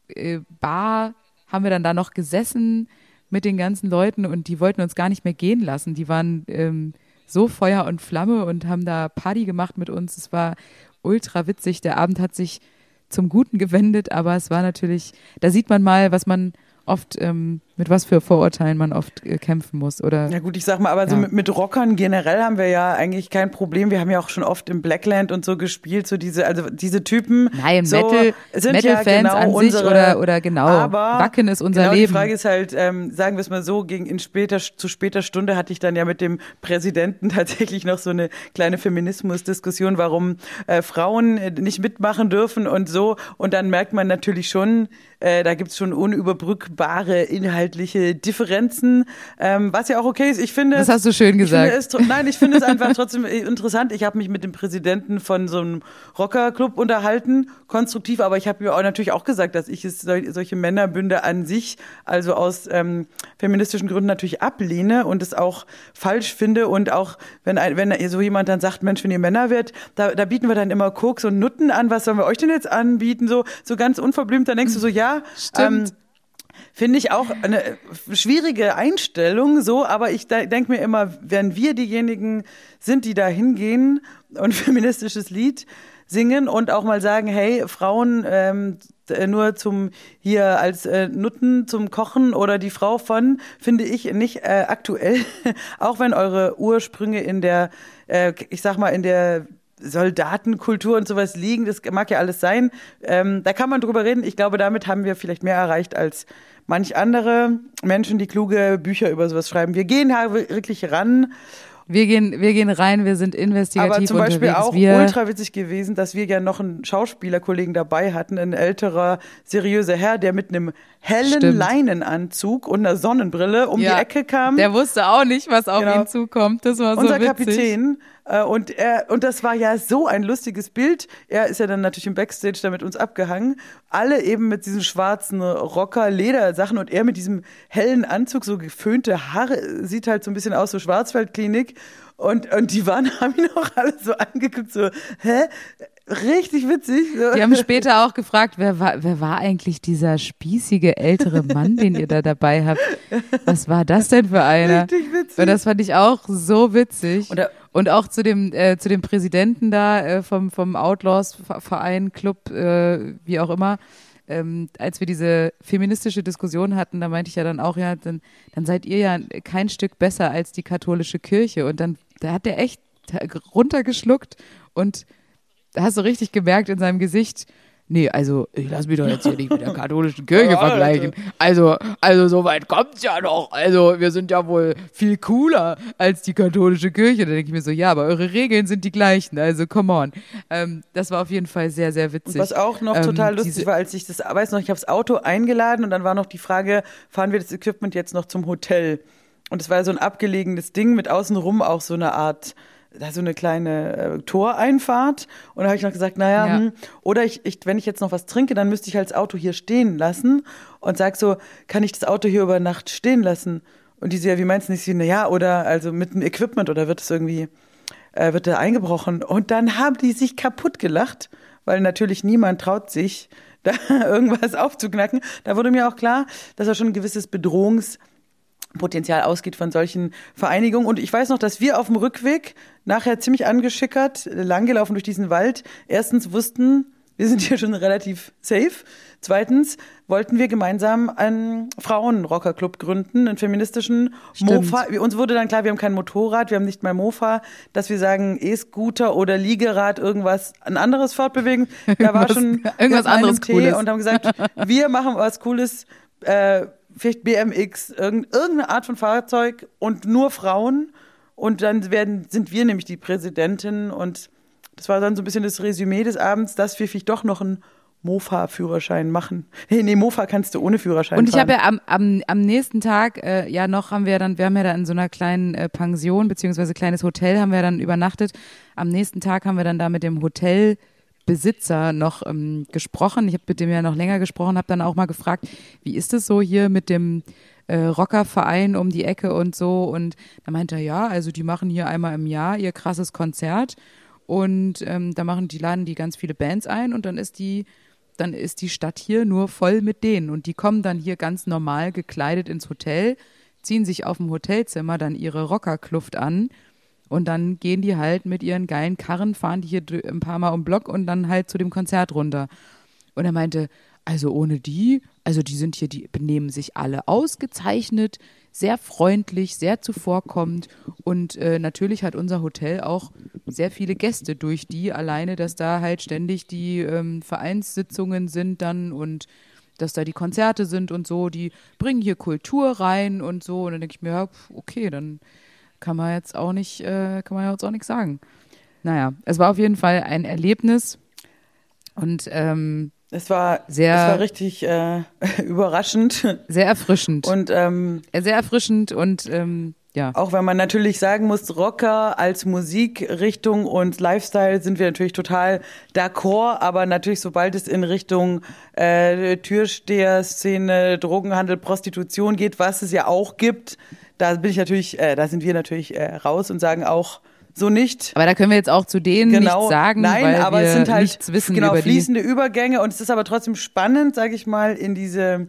äh, Bar haben wir dann da noch gesessen mit den ganzen Leuten und die wollten uns gar nicht mehr gehen lassen. Die waren ähm, so Feuer und Flamme und haben da Party gemacht mit uns. Es war ultra witzig. Der Abend hat sich zum Guten gewendet, aber es war natürlich, da sieht man mal, was man oft, ähm, mit was für Vorurteilen man oft äh, kämpfen muss. Oder Ja gut, ich sag mal, aber so Ja. mit, mit Rockern generell haben wir ja eigentlich kein Problem. Wir haben ja auch schon oft im Blackland und so gespielt, so diese, also diese Typen. Nein, so, Metal, sind Metal-Fans ja genau an sich unsere, oder, oder genau, aber Wacken ist unser genau, Leben. Die Frage ist halt, ähm, sagen wir es mal so, gegen in später, zu später Stunde hatte ich dann ja mit dem Präsidenten tatsächlich noch so eine kleine Feminismusdiskussion, warum äh, Frauen äh, nicht mitmachen dürfen und so. Und dann merkt man natürlich schon, äh, da gibt's schon unüberbrückbare inhaltliche Differenzen, ähm, was ja auch okay ist. Ich finde, Das hast du schön gesagt. Es, nein, ich finde es einfach trotzdem interessant. Ich habe mich mit dem Präsidenten von so einem Rockerclub unterhalten, konstruktiv, aber ich habe mir auch natürlich auch gesagt, dass ich es sol solche Männerbünde an sich, also aus ähm, feministischen Gründen natürlich ablehne und es auch falsch finde und auch wenn ein, wenn so jemand dann sagt, Mensch, wenn ihr Männer wird, da, da bieten wir dann immer Koks und Nutten an. Was sollen wir euch denn jetzt anbieten? So so ganz unverblümt, dann denkst du so, ja, Stimmt. Ähm, Finde ich auch eine äh, schwierige Einstellung, so, aber ich denke mir immer, wenn wir diejenigen sind, die da hingehen und feministisches Lied singen und auch mal sagen, hey, Frauen ähm, äh, nur zum hier als äh, Nutten zum Kochen oder die Frau von, finde ich nicht äh, aktuell, auch wenn eure Ursprünge in der, äh, ich sag mal, in der Soldatenkultur und sowas liegen, das mag ja alles sein. Ähm, da kann man drüber reden. Ich glaube, damit haben wir vielleicht mehr erreicht als manch andere Menschen, die kluge Bücher über sowas schreiben. Wir gehen da wirklich ran. Wir gehen, wir gehen rein, wir sind investigativ Aber zum Beispiel unterwegs. auch wir, ultra witzig gewesen, dass wir ja noch einen Schauspielerkollegen dabei hatten, ein älterer, seriöser Herr, der mit einem hellen Stimmt. Leinenanzug und einer Sonnenbrille um ja, die Ecke kam. Der wusste auch nicht, was auf Genau. ihn zukommt. Das war so Unser witzig. Kapitän, Äh, Und, er, und das war ja so ein lustiges Bild. Er ist ja dann natürlich im Backstage da mit uns abgehangen. Alle eben mit diesen schwarzen Rocker-Ledersachen und er mit diesem hellen Anzug, so geföhnte Haare, sieht halt so ein bisschen aus, so Schwarzwaldklinik. Und, und die waren, haben ihn auch alle so angeguckt, so, hä? Richtig witzig. Die haben später auch gefragt, wer war, wer war eigentlich dieser spießige ältere Mann, den ihr da dabei habt? Was war das denn für einer? Richtig witzig. Und das fand ich auch so witzig. Und er- Und auch zu dem, äh, zu dem Präsidenten da äh, vom, vom Outlaws-Verein, Club, äh, wie auch immer. Ähm, als wir diese feministische Diskussion hatten, da meinte ich ja dann auch, ja, dann, dann seid ihr ja kein Stück besser als die katholische Kirche. Und dann, da hat der echt runtergeschluckt und da hast du richtig gemerkt in seinem Gesicht, nee, also ich lass mich doch jetzt hier nicht mit der katholischen Kirche Ja, vergleichen. Also, also so weit kommt's ja noch. Also wir sind ja wohl viel cooler als die katholische Kirche. Da denke ich mir so, ja, aber eure Regeln sind die gleichen. Also come on. Ähm, das war auf jeden Fall sehr, sehr witzig. Was auch noch Ähm, total lustig war, als ich das, weiß noch, ich habe das Auto eingeladen und dann war noch die Frage, fahren wir das Equipment jetzt noch zum Hotel? Und es war so ein abgelegenes Ding mit außenrum auch so eine Art, da so eine kleine äh, Toreinfahrt. Und da habe ich noch gesagt, naja, Ja. hm, oder ich, ich, wenn ich jetzt noch was trinke, dann müsste ich halt das Auto hier stehen lassen und sag so, kann ich das Auto hier über Nacht stehen lassen? Und die so, ja, wie meinst du nicht? Sie, na ja, oder also mit dem Equipment oder wird es irgendwie äh, wird da eingebrochen. Und dann haben die sich kaputt gelacht, weil natürlich niemand traut sich, da irgendwas aufzuknacken. Da wurde mir auch klar, dass da schon ein gewisses Bedrohungspotenzial ausgeht von solchen Vereinigungen. Und ich weiß noch, dass wir auf dem Rückweg nachher ziemlich angeschickert langgelaufen durch diesen Wald erstens wussten, wir sind hier schon relativ safe. Zweitens wollten wir gemeinsam einen Frauenrockerclub gründen, einen feministischen Stimmt. Mofa. Uns wurde dann klar, wir haben kein Motorrad, wir haben nicht mal Mofa, dass wir sagen E-Scooter oder Liegerad, irgendwas, ein anderes Fortbewegen. Da war schon irgendwas anderes Tee Cooles. und haben gesagt, wir machen was Cooles, äh, vielleicht BMX, irgend, irgendeine Art von Fahrzeug und nur Frauen. Und dann werden, sind wir nämlich die Präsidentin und das war dann so ein bisschen das Resümee des Abends, dass wir vielleicht doch noch einen Mofa-Führerschein machen. Hey, nee, Mofa kannst du ohne Führerschein Und ich habe ja am, am, am nächsten Tag, äh, ja noch haben wir dann, wir haben ja da in so einer kleinen äh, Pension, beziehungsweise kleines Hotel haben wir dann übernachtet. Am nächsten Tag haben wir dann da mit dem Hotelbesitzer noch ähm, gesprochen. Ich habe mit dem ja noch länger gesprochen, habe dann auch mal gefragt, wie ist es so hier mit dem äh, Rockerverein um die Ecke und so. Und da meinte er, ja, also die machen hier einmal im Jahr ihr krasses Konzert. Und ähm, da machen die laden die ganz viele Bands ein und dann ist die dann ist die Stadt hier nur voll mit denen und die kommen dann hier ganz normal gekleidet ins Hotel, ziehen sich auf dem Hotelzimmer dann ihre Rockerkluft an und dann gehen die halt mit ihren geilen Karren, fahren die hier ein paar Mal um Block und dann halt zu dem Konzert runter. Und er meinte, also ohne die, also die sind hier, die benehmen sich alle ausgezeichnet, sehr freundlich, sehr zuvorkommend. Und äh, natürlich hat unser Hotel auch sehr viele Gäste durch die alleine, dass da halt ständig die ähm, Vereinssitzungen sind dann und dass da die Konzerte sind und so, die bringen hier Kultur rein und so. Und dann denke ich mir, ja, okay, dann kann man jetzt auch nicht, äh, kann man ja jetzt auch nichts sagen. Naja, es war auf jeden Fall ein Erlebnis und ähm, Es war, Sehr- es war richtig äh, überraschend. sehr erfrischend. Und ähm, Äh, sehr erfrischend und ähm, ja. auch wenn man natürlich sagen muss, Rocker als Musikrichtung und Lifestyle sind wir natürlich total d'accord, aber natürlich sobald es in Richtung äh, Türsteher-Szene, Drogenhandel, Prostitution geht, was es ja auch gibt, da bin ich natürlich, äh, da sind wir natürlich äh, raus und sagen auch so nicht. Aber da können wir jetzt auch zu denen Genau. nichts sagen, Nein, weil aber wir es sind halt nichts wissen genau, über die. fließende Übergänge und es ist aber trotzdem spannend, sage ich mal, in diese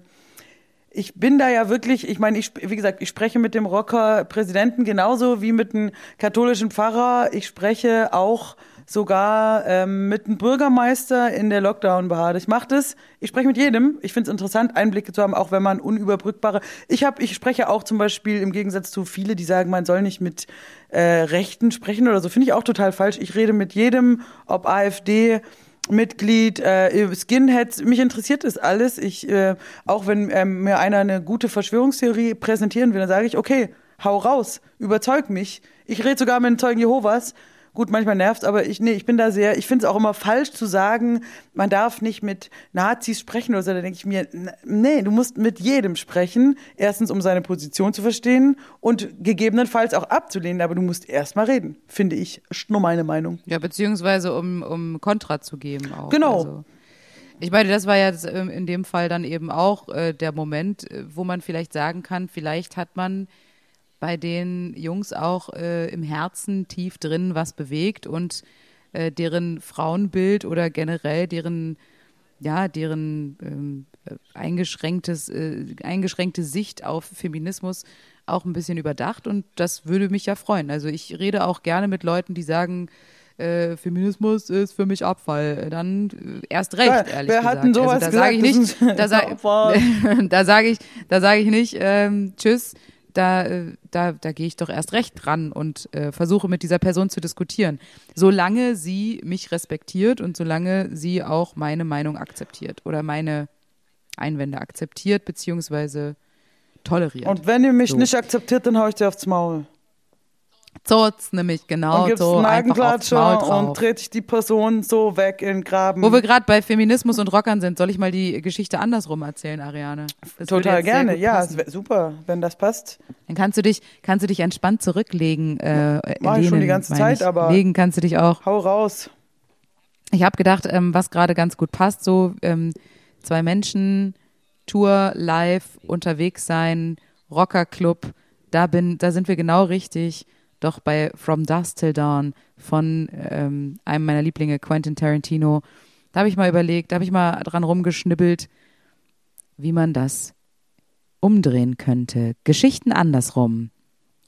ich bin da ja wirklich, ich meine, ich, wie gesagt, ich spreche mit dem Rocker-Präsidenten genauso wie mit einem katholischen Pfarrer. Ich spreche auch sogar ähm, mit einem Bürgermeister in der Lockdown-Behörde. Ich mache das, ich spreche mit jedem. Ich finde es interessant, Einblicke zu haben, auch wenn man unüberbrückbare. Ich habe, ich spreche auch zum Beispiel im Gegensatz zu viele, die sagen, man soll nicht mit äh, Rechten sprechen oder so, finde ich auch total falsch. Ich rede mit jedem, ob AfD, Mitglied, äh, Skinheads, mich interessiert das alles. Ich, äh, auch wenn ähm, mir einer eine gute Verschwörungstheorie präsentieren will, dann sage ich, okay, hau raus, überzeug mich. Ich rede sogar mit den Zeugen Jehovas Gut, manchmal nervt aber ich, nee, ich bin da sehr, ich finde es auch immer falsch zu sagen, man darf nicht mit Nazis sprechen oder so. Da denke ich mir, nee, du musst mit jedem sprechen. Erstens, um seine Position zu verstehen und gegebenenfalls auch abzulehnen, aber du musst erst mal reden, finde ich. Nur meine Meinung. Ja, beziehungsweise um, um Kontra zu geben auch. Genau. Also, ich meine, das war jetzt ähm, in dem Fall dann eben auch äh, der Moment, äh, wo man vielleicht sagen kann, vielleicht hat man bei den Jungs auch äh, im Herzen tief drin was bewegt und äh, deren Frauenbild oder generell deren ja, deren ähm, äh, eingeschränktes, äh, eingeschränkte Sicht auf Feminismus auch ein bisschen überdacht und das würde mich ja freuen. Also ich rede auch gerne mit Leuten, die sagen, äh, Feminismus ist für mich Abfall. Dann äh, erst recht, Ja, ehrlich wer gesagt. hat denn sowas also, da sage ich nicht, da sage Abfall. da sage ich, da sage ich nicht, ähm, tschüss. Da, äh, da, da gehe ich doch erst recht dran und äh, versuche mit dieser Person zu diskutieren. Solange sie mich respektiert und solange sie auch meine Meinung akzeptiert oder meine Einwände akzeptiert beziehungsweise toleriert. Und wenn ihr mich So. nicht akzeptiert, dann hau ich dir aufs Maul. Zotz nämlich genau und gibt's so Nagenklatscher und drauf. trete ich die Person so weg in den Graben. Wo wir gerade bei Feminismus und Rockern sind, soll ich mal die Geschichte andersrum erzählen, Ariane? Das Total gerne, ja, super, wenn das passt. Dann kannst du dich, kannst du dich entspannt zurücklegen. Äh, Mach ich schon lehnen, die ganze Zeit, ich. aber- Legen kannst du dich auch. Hau raus. Ich habe gedacht, ähm, was gerade ganz gut passt, so ähm, zwei Menschen, Tour, live, unterwegs sein, Rockerclub, da bin, da sind wir genau richtig. Doch bei From Dusk Till Dawn von ähm, einem meiner Lieblinge, Quentin Tarantino, da habe ich mal überlegt, da habe ich mal dran rumgeschnibbelt, wie man das umdrehen könnte. Geschichten andersrum.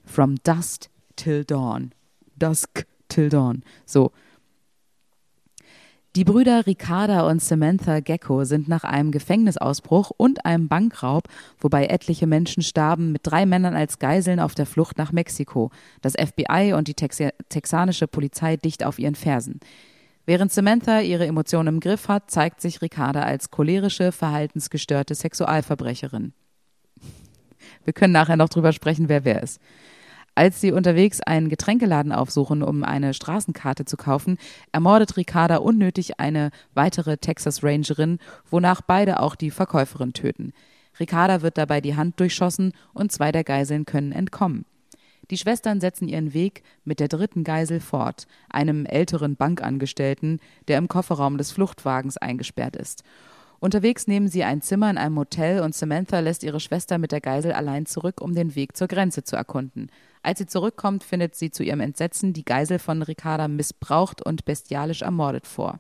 From Dusk Till Dawn. Dusk Till Dawn. So. Die Brüder Ricarda und Samantha Gecko sind nach einem Gefängnisausbruch und einem Bankraub, wobei etliche Menschen starben, mit drei Männern als Geiseln auf der Flucht nach Mexiko. Das FBI und die Texi texanische Polizei dicht auf ihren Fersen. Während Samantha ihre Emotionen im Griff hat, zeigt sich Ricarda als cholerische, verhaltensgestörte Sexualverbrecherin. Wir können nachher noch drüber sprechen, wer wer ist. Als sie unterwegs einen Getränkeladen aufsuchen, um eine Straßenkarte zu kaufen, ermordet Ricarda unnötig eine weitere Texas Rangerin, wonach beide auch die Verkäuferin töten. Ricarda wird dabei die Hand durchschossen und zwei der Geiseln können entkommen. Die Schwestern setzen ihren Weg mit der dritten Geisel fort, einem älteren Bankangestellten, der im Kofferraum des Fluchtwagens eingesperrt ist. Unterwegs nehmen sie ein Zimmer in einem Motel und Samantha lässt ihre Schwester mit der Geisel allein zurück, um den Weg zur Grenze zu erkunden. Als sie zurückkommt, findet sie zu ihrem Entsetzen die Geisel von Ricarda missbraucht und bestialisch ermordet vor.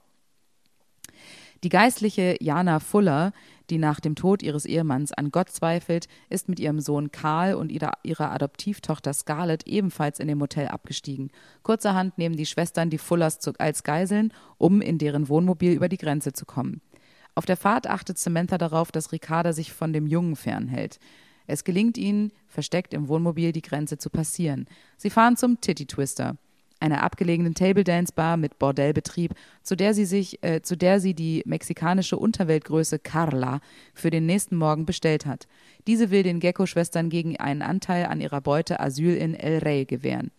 Die geistliche Jana Fuller, die nach dem Tod ihres Ehemanns an Gott zweifelt, ist mit ihrem Sohn Karl und ihrer, Adoptivtochter Scarlett ebenfalls in dem Motel abgestiegen. Kurzerhand nehmen die Schwestern die Fullers als Geiseln, um in deren Wohnmobil über die Grenze zu kommen. Auf der Fahrt achtet Samantha darauf, dass Ricarda sich von dem Jungen fernhält. Es gelingt ihnen, versteckt im Wohnmobil die Grenze zu passieren. Sie fahren zum Titty Twister, einer abgelegenen Table Dance Bar mit Bordellbetrieb, zu der sie sich, äh, zu der sie die mexikanische Unterweltgröße Carla für den nächsten Morgen bestellt hat. Diese will den Gecko-Schwestern gegen einen Anteil an ihrer Beute Asyl in El Rey gewähren.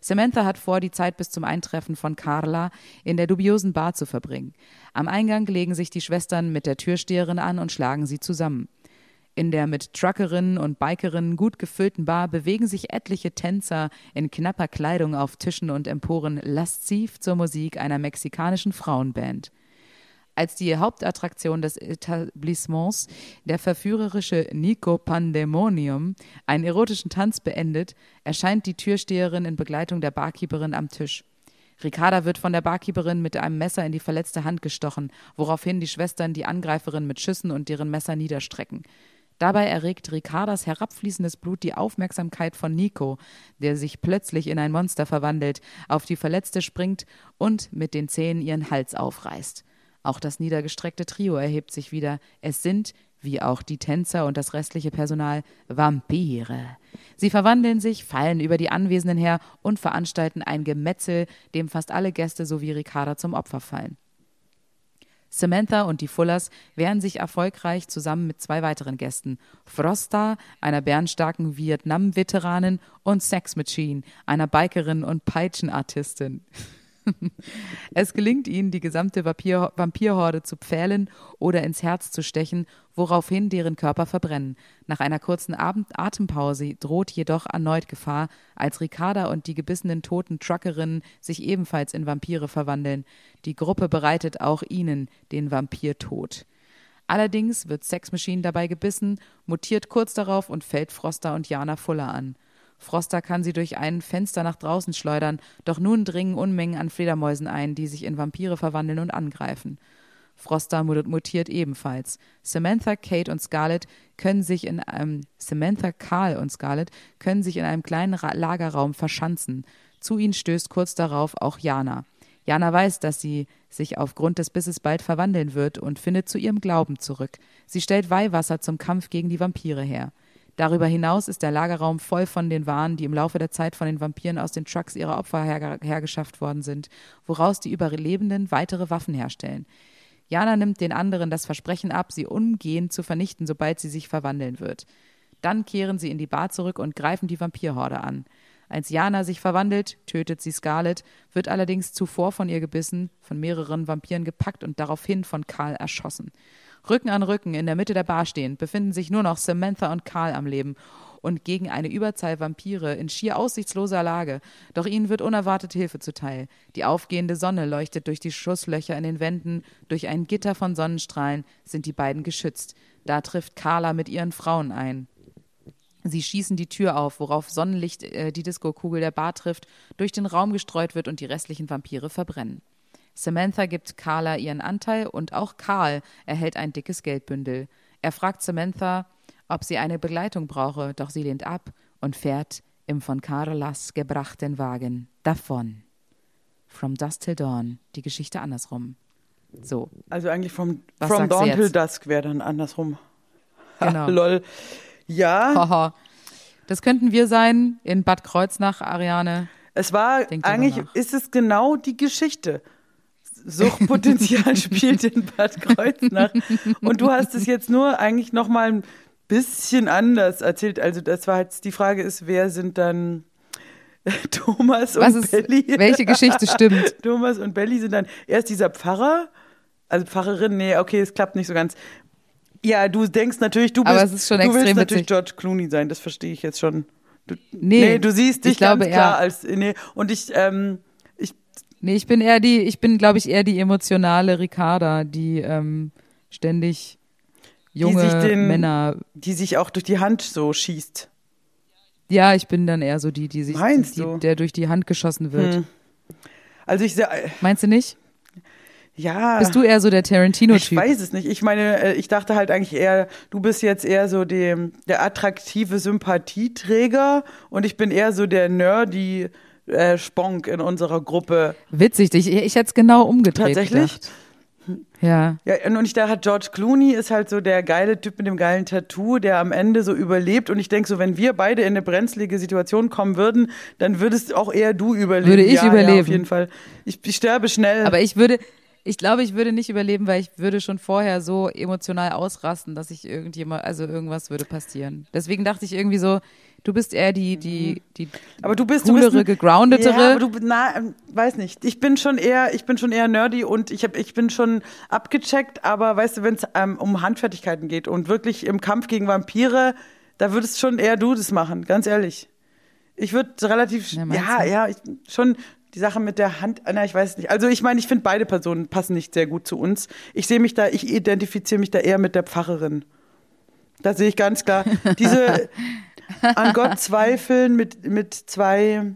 Samantha hat vor, die Zeit bis zum Eintreffen von Carla in der dubiosen Bar zu verbringen. Am Eingang legen sich die Schwestern mit der Türsteherin an und schlagen sie zusammen. In der mit Truckerinnen und Bikerinnen gut gefüllten Bar bewegen sich etliche Tänzer in knapper Kleidung auf Tischen und Emporen lasziv zur Musik einer mexikanischen Frauenband. Als die Hauptattraktion des Etablissements, der verführerische Nico Pandemonium, einen erotischen Tanz beendet, erscheint die Türsteherin in Begleitung der Barkeeperin am Tisch. Ricarda wird von der Barkeeperin mit einem Messer in die verletzte Hand gestochen, woraufhin die Schwestern die Angreiferin mit Schüssen und deren Messer niederstrecken. Dabei erregt Ricardas herabfließendes Blut die Aufmerksamkeit von Nico, der sich plötzlich in ein Monster verwandelt, auf die Verletzte springt und mit den Zähnen ihren Hals aufreißt. Auch das niedergestreckte Trio erhebt sich wieder. Es sind, wie auch die Tänzer und das restliche Personal, Vampire. Sie verwandeln sich, fallen über die Anwesenden her und veranstalten ein Gemetzel, dem fast alle Gäste sowie Ricarda zum Opfer fallen. Samantha und die Fullers wehren sich erfolgreich zusammen mit zwei weiteren Gästen. Frosta, einer bärenstarken Vietnam-Veteranin, und Sex Machine, einer Bikerin und Peitschenartistin. Es gelingt ihnen, die gesamte Vampir Vampirhorde zu pfählen oder ins Herz zu stechen, woraufhin deren Körper verbrennen. Nach einer kurzen Atempause droht jedoch erneut Gefahr, als Ricarda und die gebissenen toten Truckerinnen sich ebenfalls in Vampire verwandeln. Die Gruppe bereitet auch ihnen den Vampirtod. Allerdings wird Sex Machine dabei gebissen, mutiert kurz darauf und fällt Froster und Jana Fuller an. Froster kann sie durch ein Fenster nach draußen schleudern, doch nun dringen Unmengen an Fledermäusen ein, die sich in Vampire verwandeln und angreifen. Froster mutiert ebenfalls. Samantha, Kate und Scarlett können sich in einem Samantha, Carl und Scarlett können sich in einem kleinen Ra Lagerraum verschanzen. Zu ihnen stößt kurz darauf auch Jana. Jana weiß, dass sie sich aufgrund des Bisses bald verwandeln wird und findet zu ihrem Glauben zurück. Sie stellt Weihwasser zum Kampf gegen die Vampire her. Darüber hinaus ist der Lagerraum voll von den Waren, die im Laufe der Zeit von den Vampiren aus den Trucks ihrer Opfer her hergeschafft worden sind, woraus die Überlebenden weitere Waffen herstellen. Jana nimmt den anderen das Versprechen ab, sie umgehend zu vernichten, sobald sie sich verwandeln wird. Dann kehren sie in die Bar zurück und greifen die Vampirhorde an. Als Jana sich verwandelt, tötet sie Scarlett, wird allerdings zuvor von ihr gebissen, von mehreren Vampiren gepackt und daraufhin von Karl erschossen. Rücken an Rücken in der Mitte der Bar stehend befinden sich nur noch Samantha und Karl am Leben und gegen eine Überzahl Vampire in schier aussichtsloser Lage. Doch ihnen wird unerwartet Hilfe zuteil. Die aufgehende Sonne leuchtet durch die Schusslöcher in den Wänden, durch ein Gitter von Sonnenstrahlen sind die beiden geschützt. Da trifft Carla mit ihren Frauen ein. Sie schießen die Tür auf, worauf Sonnenlicht äh, die Diskokugel der Bar trifft, durch den Raum gestreut wird und die restlichen Vampire verbrennen. Samantha gibt Carla ihren Anteil und auch Karl erhält ein dickes Geldbündel. Er fragt Samantha, ob sie eine Begleitung brauche, doch sie lehnt ab und fährt im von Carlas gebrachten Wagen davon. From Dusk Till Dawn, die Geschichte andersrum. So. Also eigentlich Was From du Dawn Till? Dusk wäre dann andersrum. Genau. Lol. Ja, Haha. Das könnten wir sein in Bad Kreuznach, Ariane. es war eigentlich, ist es genau die Geschichte. Suchtpotenzial spielt in Bad Kreuznach. Und du hast es jetzt nur eigentlich noch mal ein bisschen anders erzählt. Also das war jetzt, die Frage ist, wer sind dann Thomas Was und ist, Belly? welche Geschichte stimmt? Thomas und Belly sind dann erst dieser Pfarrer, also Pfarrerin, nee, okay, es klappt nicht so ganz. Ja, du denkst natürlich, du bist, du willst natürlich. George Clooney sein, das verstehe ich jetzt schon. Du, Nee, du siehst dich ich glaube ganz klar eher- als, nee, und ich, ähm, ich, Nee, ich bin eher die, ich bin, glaube ich, eher die emotionale Ricarda, die ähm, ständig junge sich den- Männer. die sich auch durch die Hand so schießt. Ja, ich bin dann eher so die, die sich, Meinst die, du? der durch die Hand geschossen wird. Hm. Also ich sehe, Meinst du nicht? ja. Bist du eher so der Ich Tarantino-Typ? weiß es nicht. Ich meine, äh, ich dachte halt eigentlich eher, du bist jetzt eher so dem, der attraktive Sympathieträger und ich bin eher so der nerdy äh, Sponk in unserer Gruppe. Witzig, ich, ich hätte es genau umgedreht. Tatsächlich? Gedacht. Ja. Ja, und ich da hat George Clooney ist halt so der geile Typ mit dem geilen Tattoo, der am Ende so überlebt. Und ich denke so, wenn wir beide in eine brenzlige Situation kommen würden, dann würdest auch eher du überleben. Würde ich ja, Ja, überleben. auf jeden Fall. Ich, ich sterbe schnell. Aber ich würde, ich glaube, ich würde nicht überleben, weil ich würde schon vorher so emotional ausrasten, dass ich irgendjemand, also irgendwas würde passieren. Deswegen dachte ich irgendwie so, du bist eher die, die, die Aber du bist coolere, du bist ein- gegroundetere. Ja, aber du, na, ähm, weiß nicht. Ich bin schon eher, ich bin schon eher nerdy und ich hab, ich bin schon abgecheckt. Aber weißt du, wenn es ähm, um Handfertigkeiten geht und wirklich im Kampf gegen Vampire, da würdest schon eher du das machen. Ganz ehrlich. Ich würde relativ, Ja, ja, ja, ich, schon die Sache mit der Hand. Na, ich weiß nicht. Also ich meine, ich finde beide Personen passen nicht sehr gut zu uns. Ich sehe mich da, ich identifiziere mich da eher mit der Pfarrerin. Da sehe ich ganz klar diese an Gott zweifeln mit, mit zwei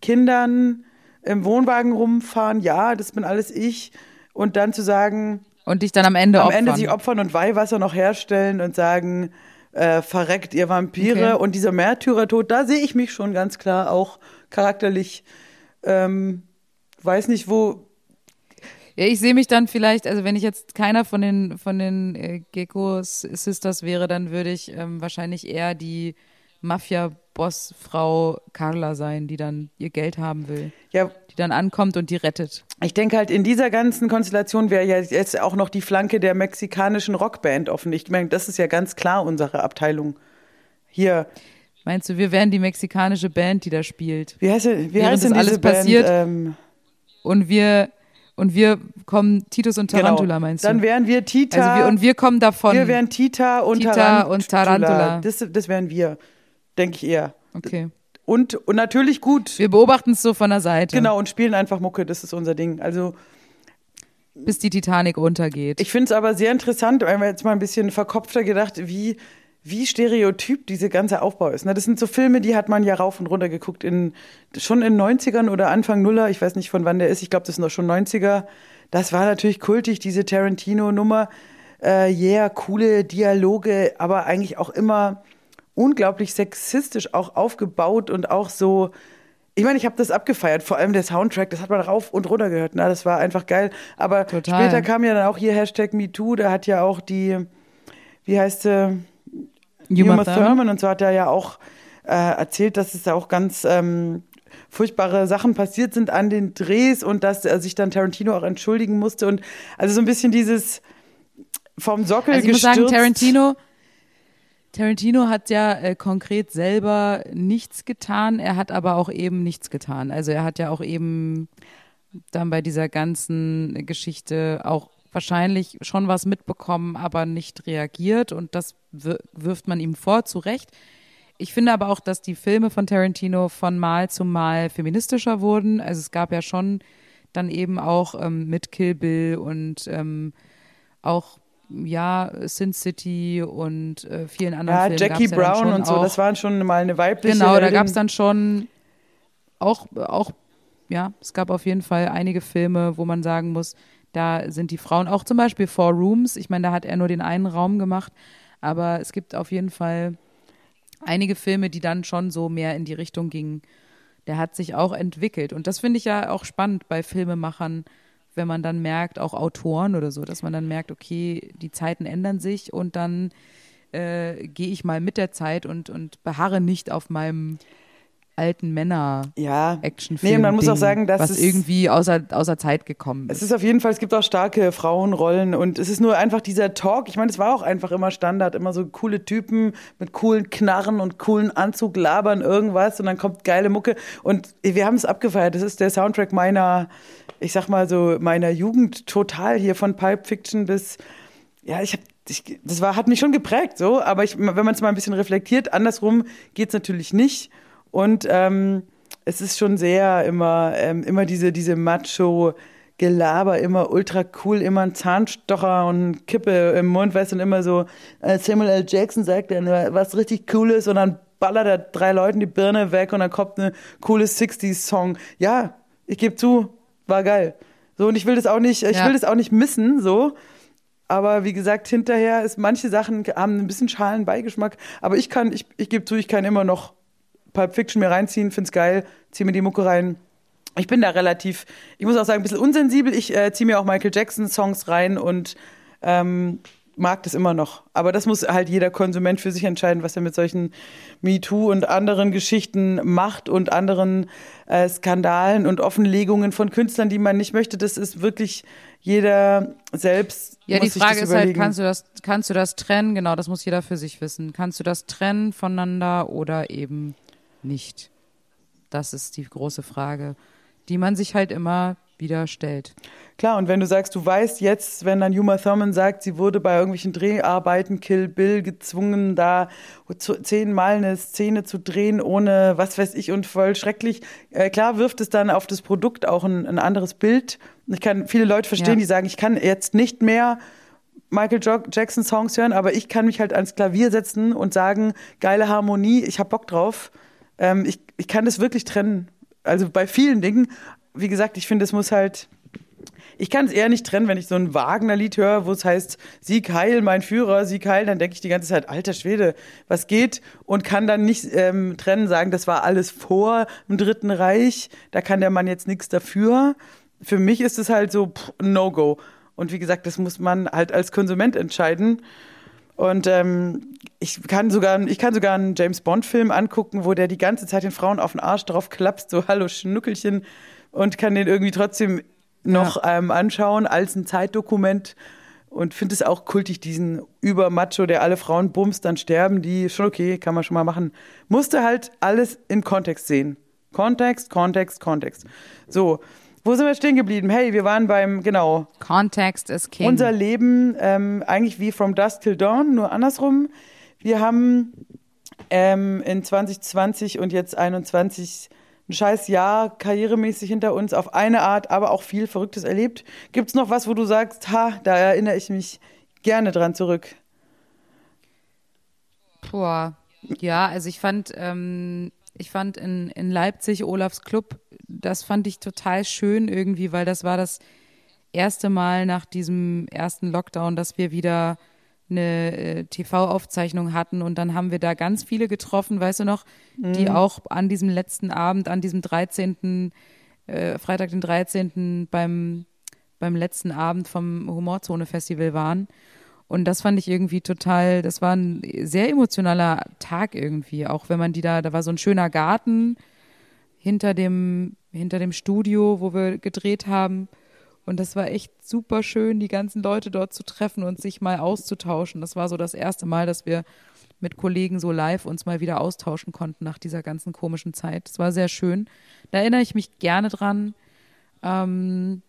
Kindern im Wohnwagen rumfahren, ja, das bin alles ich. Und dann zu sagen, und dich dann am Ende am opfern. Ende sich opfern und Weihwasser noch herstellen und sagen, äh, verreckt ihr Vampire Okay. und dieser Märtyrertod, da sehe ich mich schon ganz klar auch charakterlich. Ähm, weiß nicht, wo. Ja, ich sehe mich dann vielleicht, also wenn ich jetzt keiner von den von den äh, Gecko Sisters wäre, dann würde ich ähm, wahrscheinlich eher die Mafia-Bossfrau Carla sein, die dann ihr Geld haben will. Ja, die dann ankommt und die rettet. Ich denke halt, in dieser ganzen Konstellation wäre ja jetzt auch noch die Flanke der mexikanischen Rockband offen. Ich meine, das ist ja ganz klar unsere Abteilung. Hier, Meinst du, wir wären die mexikanische Band, die da spielt? wie heißt, wie Während heißt denn das alles diese Band? passiert, Ähm, Und wir und wir kommen Titus und Tarantula, genau. meinst Dann du? wären wir Tita. Also wir, und wir kommen davon. wir wären Tita und Tita Tarantula. und Tarantula. Das, das wären wir, denke ich eher. okay. Und, und natürlich gut. Wir beobachten es so von der Seite, Genau, und spielen einfach Mucke, das ist unser Ding. Also bis die Titanic untergeht. ich finde es aber sehr interessant, wenn wir jetzt mal ein bisschen verkopfter gedacht, wie, wie stereotyp diese ganze Aufbau ist. Ne? Das sind so Filme, die hat man ja rauf und runter geguckt, in, schon in 90ern oder Anfang Nuller, ich weiß nicht von wann der ist, ich glaube, das sind doch schon 90er. Das war natürlich kultig, diese Tarantino-Nummer. Äh, yeah, coole Dialoge, aber eigentlich auch immer unglaublich sexistisch auch aufgebaut und auch so. Ich meine, ich habe das abgefeiert, vor allem der Soundtrack, das hat man rauf und runter gehört. Na, das war einfach geil. Aber Total. später kam ja dann auch hier Hashtag MeToo, da hat ja auch die, wie heißt sie, Uma Thurman und so hat er ja auch äh, erzählt, dass es da auch ganz ähm, furchtbare Sachen passiert sind an den Drehs und dass er sich dann Tarantino auch entschuldigen musste und also so ein bisschen dieses vom Sockel Also ich muss gestürzt. sagen, Tarantino, Tarantino hat ja äh, konkret selber nichts getan, er hat aber auch eben nichts getan. Also er hat ja auch eben dann bei dieser ganzen Geschichte auch wahrscheinlich schon was mitbekommen, aber nicht reagiert und das wir- wirft man ihm vor, zu Recht. Ich finde aber auch, dass die Filme von Tarantino von Mal zu Mal feministischer wurden. Also es gab ja schon dann eben auch ähm, mit Kill Bill und ähm, auch ja Sin City und äh, vielen anderen ja, Filmen. Jackie ja Brown schon und so, auch, das waren schon mal eine weibliche Genau, da Heldin. gab es dann schon auch, auch, ja, es gab auf jeden Fall einige Filme, wo man sagen muss, da sind die Frauen, auch zum Beispiel Four Rooms, ich meine, da hat er nur den einen Raum gemacht, aber es gibt auf jeden Fall einige Filme, die dann schon so mehr in die Richtung gingen. Der hat sich auch entwickelt. Und das finde ich ja auch spannend bei Filmemachern, wenn man dann merkt, auch Autoren oder so, dass man dann merkt, okay, die Zeiten ändern sich und dann äh, gehe ich mal mit der Zeit und, und beharre nicht auf meinem alten Männer ja. Actionfilm. Nee, man muss auch sagen, dass was es- irgendwie außer, außer Zeit gekommen Es ist. ist auf jeden Fall, es gibt auch starke Frauenrollen und es ist nur einfach dieser Talk. Ich meine, es war auch einfach immer Standard, immer so coole Typen mit coolen Knarren und coolen Anzug labern irgendwas und dann kommt geile Mucke und wir haben es abgefeiert. Das ist der Soundtrack meiner, ich sag mal so, meiner Jugend total hier von Pipe Fiction bis, ja, ich habe das war, hat mich schon geprägt, so, aber ich, wenn man es mal ein bisschen reflektiert, andersrum geht's natürlich nicht. Und ähm, es ist schon sehr immer, ähm, immer diese, diese Macho- Gelaber, immer ultra cool, immer ein Zahnstocher und Kippe im Mund, weißt du, und immer so, äh, Samuel L. Jackson sagt dann was richtig Cooles und dann ballert er drei Leuten die Birne weg und dann kommt eine coole 60s-Song. Ja, ich gebe zu, war geil. So, und ich will das auch nicht, ich Ja. will das auch nicht missen, so. Aber wie gesagt, hinterher ist manche Sachen haben ein bisschen schalen Beigeschmack. Aber ich kann, ich, ich gebe zu, ich kann immer noch Pulp Fiction mir reinziehen, find's geil, zieh mir die Mucke rein. Ich bin da relativ, ich muss auch sagen, ein bisschen unsensibel. Ich äh, ziehe mir auch Michael Jackson Songs rein und ähm, mag das immer noch. Aber das muss halt jeder Konsument für sich entscheiden, was er mit solchen MeToo und anderen Geschichten macht und anderen äh, Skandalen und Offenlegungen von Künstlern, die man nicht möchte. Das ist wirklich jeder selbst. Ja, muss die sich Frage das ist halt, kannst du das, kannst du das trennen? Genau, das muss jeder für sich wissen. Kannst du das trennen voneinander oder eben nicht? Das ist die große Frage, die man sich halt immer wieder stellt. Klar, und wenn du sagst, du weißt jetzt, wenn dann Uma Thurman sagt, sie wurde bei irgendwelchen Dreharbeiten Kill Bill gezwungen, da zehnmal eine Szene zu drehen, ohne was weiß ich und voll schrecklich. Äh, klar wirft es dann auf das Produkt auch ein, ein anderes Bild. Ich kann viele Leute verstehen, Ja. die sagen, ich kann jetzt nicht mehr Michael Jackson Songs hören, aber ich kann mich halt ans Klavier setzen und sagen, geile Harmonie, ich hab Bock drauf. Ähm, ich, ich kann das wirklich trennen. Also bei vielen Dingen, wie gesagt, ich finde, es muss halt ich kann es eher nicht trennen, wenn ich so ein Wagner-Lied höre, wo es heißt, Sieg heil, mein Führer, Sieg heil, dann denke ich die ganze Zeit, alter Schwede, was geht? Und kann dann nicht ähm, trennen, sagen, das war alles vor dem Dritten Reich, da kann der Mann jetzt nichts dafür. Für mich ist es halt so No-Go. Und wie gesagt, das muss man halt als Konsument entscheiden. Und ähm, ich kann sogar, ich kann sogar einen James Bond Film angucken, wo der die ganze Zeit den Frauen auf den Arsch drauf klapst, so Hallo Schnuckelchen. und kann den irgendwie trotzdem noch ähm, anschauen als ein Zeitdokument und finde es auch kultig, diesen Übermacho, der alle Frauen bumst, dann sterben die. Schon okay, kann man schon mal machen. Musste halt alles in Kontext sehen. Kontext, Kontext, Kontext. So, wo sind wir stehen geblieben? Hey, wir waren beim, genau, Context is king. unser Leben ähm, eigentlich wie From Dusk Till Dawn, nur andersrum. Wir haben ähm, in 2020 und jetzt 21 ein scheiß Jahr karrieremäßig hinter uns auf eine Art, aber auch viel Verrücktes erlebt. Gibt es noch was, wo du sagst, ha, da erinnere ich mich gerne dran zurück? Boah. Ja, also ich fand, ähm, ich fand in, in Leipzig Olafs Club, das fand ich total schön irgendwie, weil das war das erste Mal nach diesem ersten Lockdown, dass wir wieder eine äh, TV-Aufzeichnung hatten und dann haben wir da ganz viele getroffen, weißt du noch, die auch an diesem letzten Abend, an diesem 13., äh, Freitag den 13. beim, beim letzten Abend vom Humorzone-Festival waren. Und das fand ich irgendwie total, das war ein sehr emotionaler Tag irgendwie, auch wenn man die da, da war so ein schöner Garten hinter dem, hinter dem Studio, wo wir gedreht haben. Und das war echt super schön, die ganzen Leute dort zu treffen und sich mal auszutauschen. Das war so das erste Mal, dass wir mit Kollegen so live uns mal wieder austauschen konnten nach dieser ganzen komischen Zeit. Das war sehr schön. Da erinnere ich mich gerne dran. Ähm,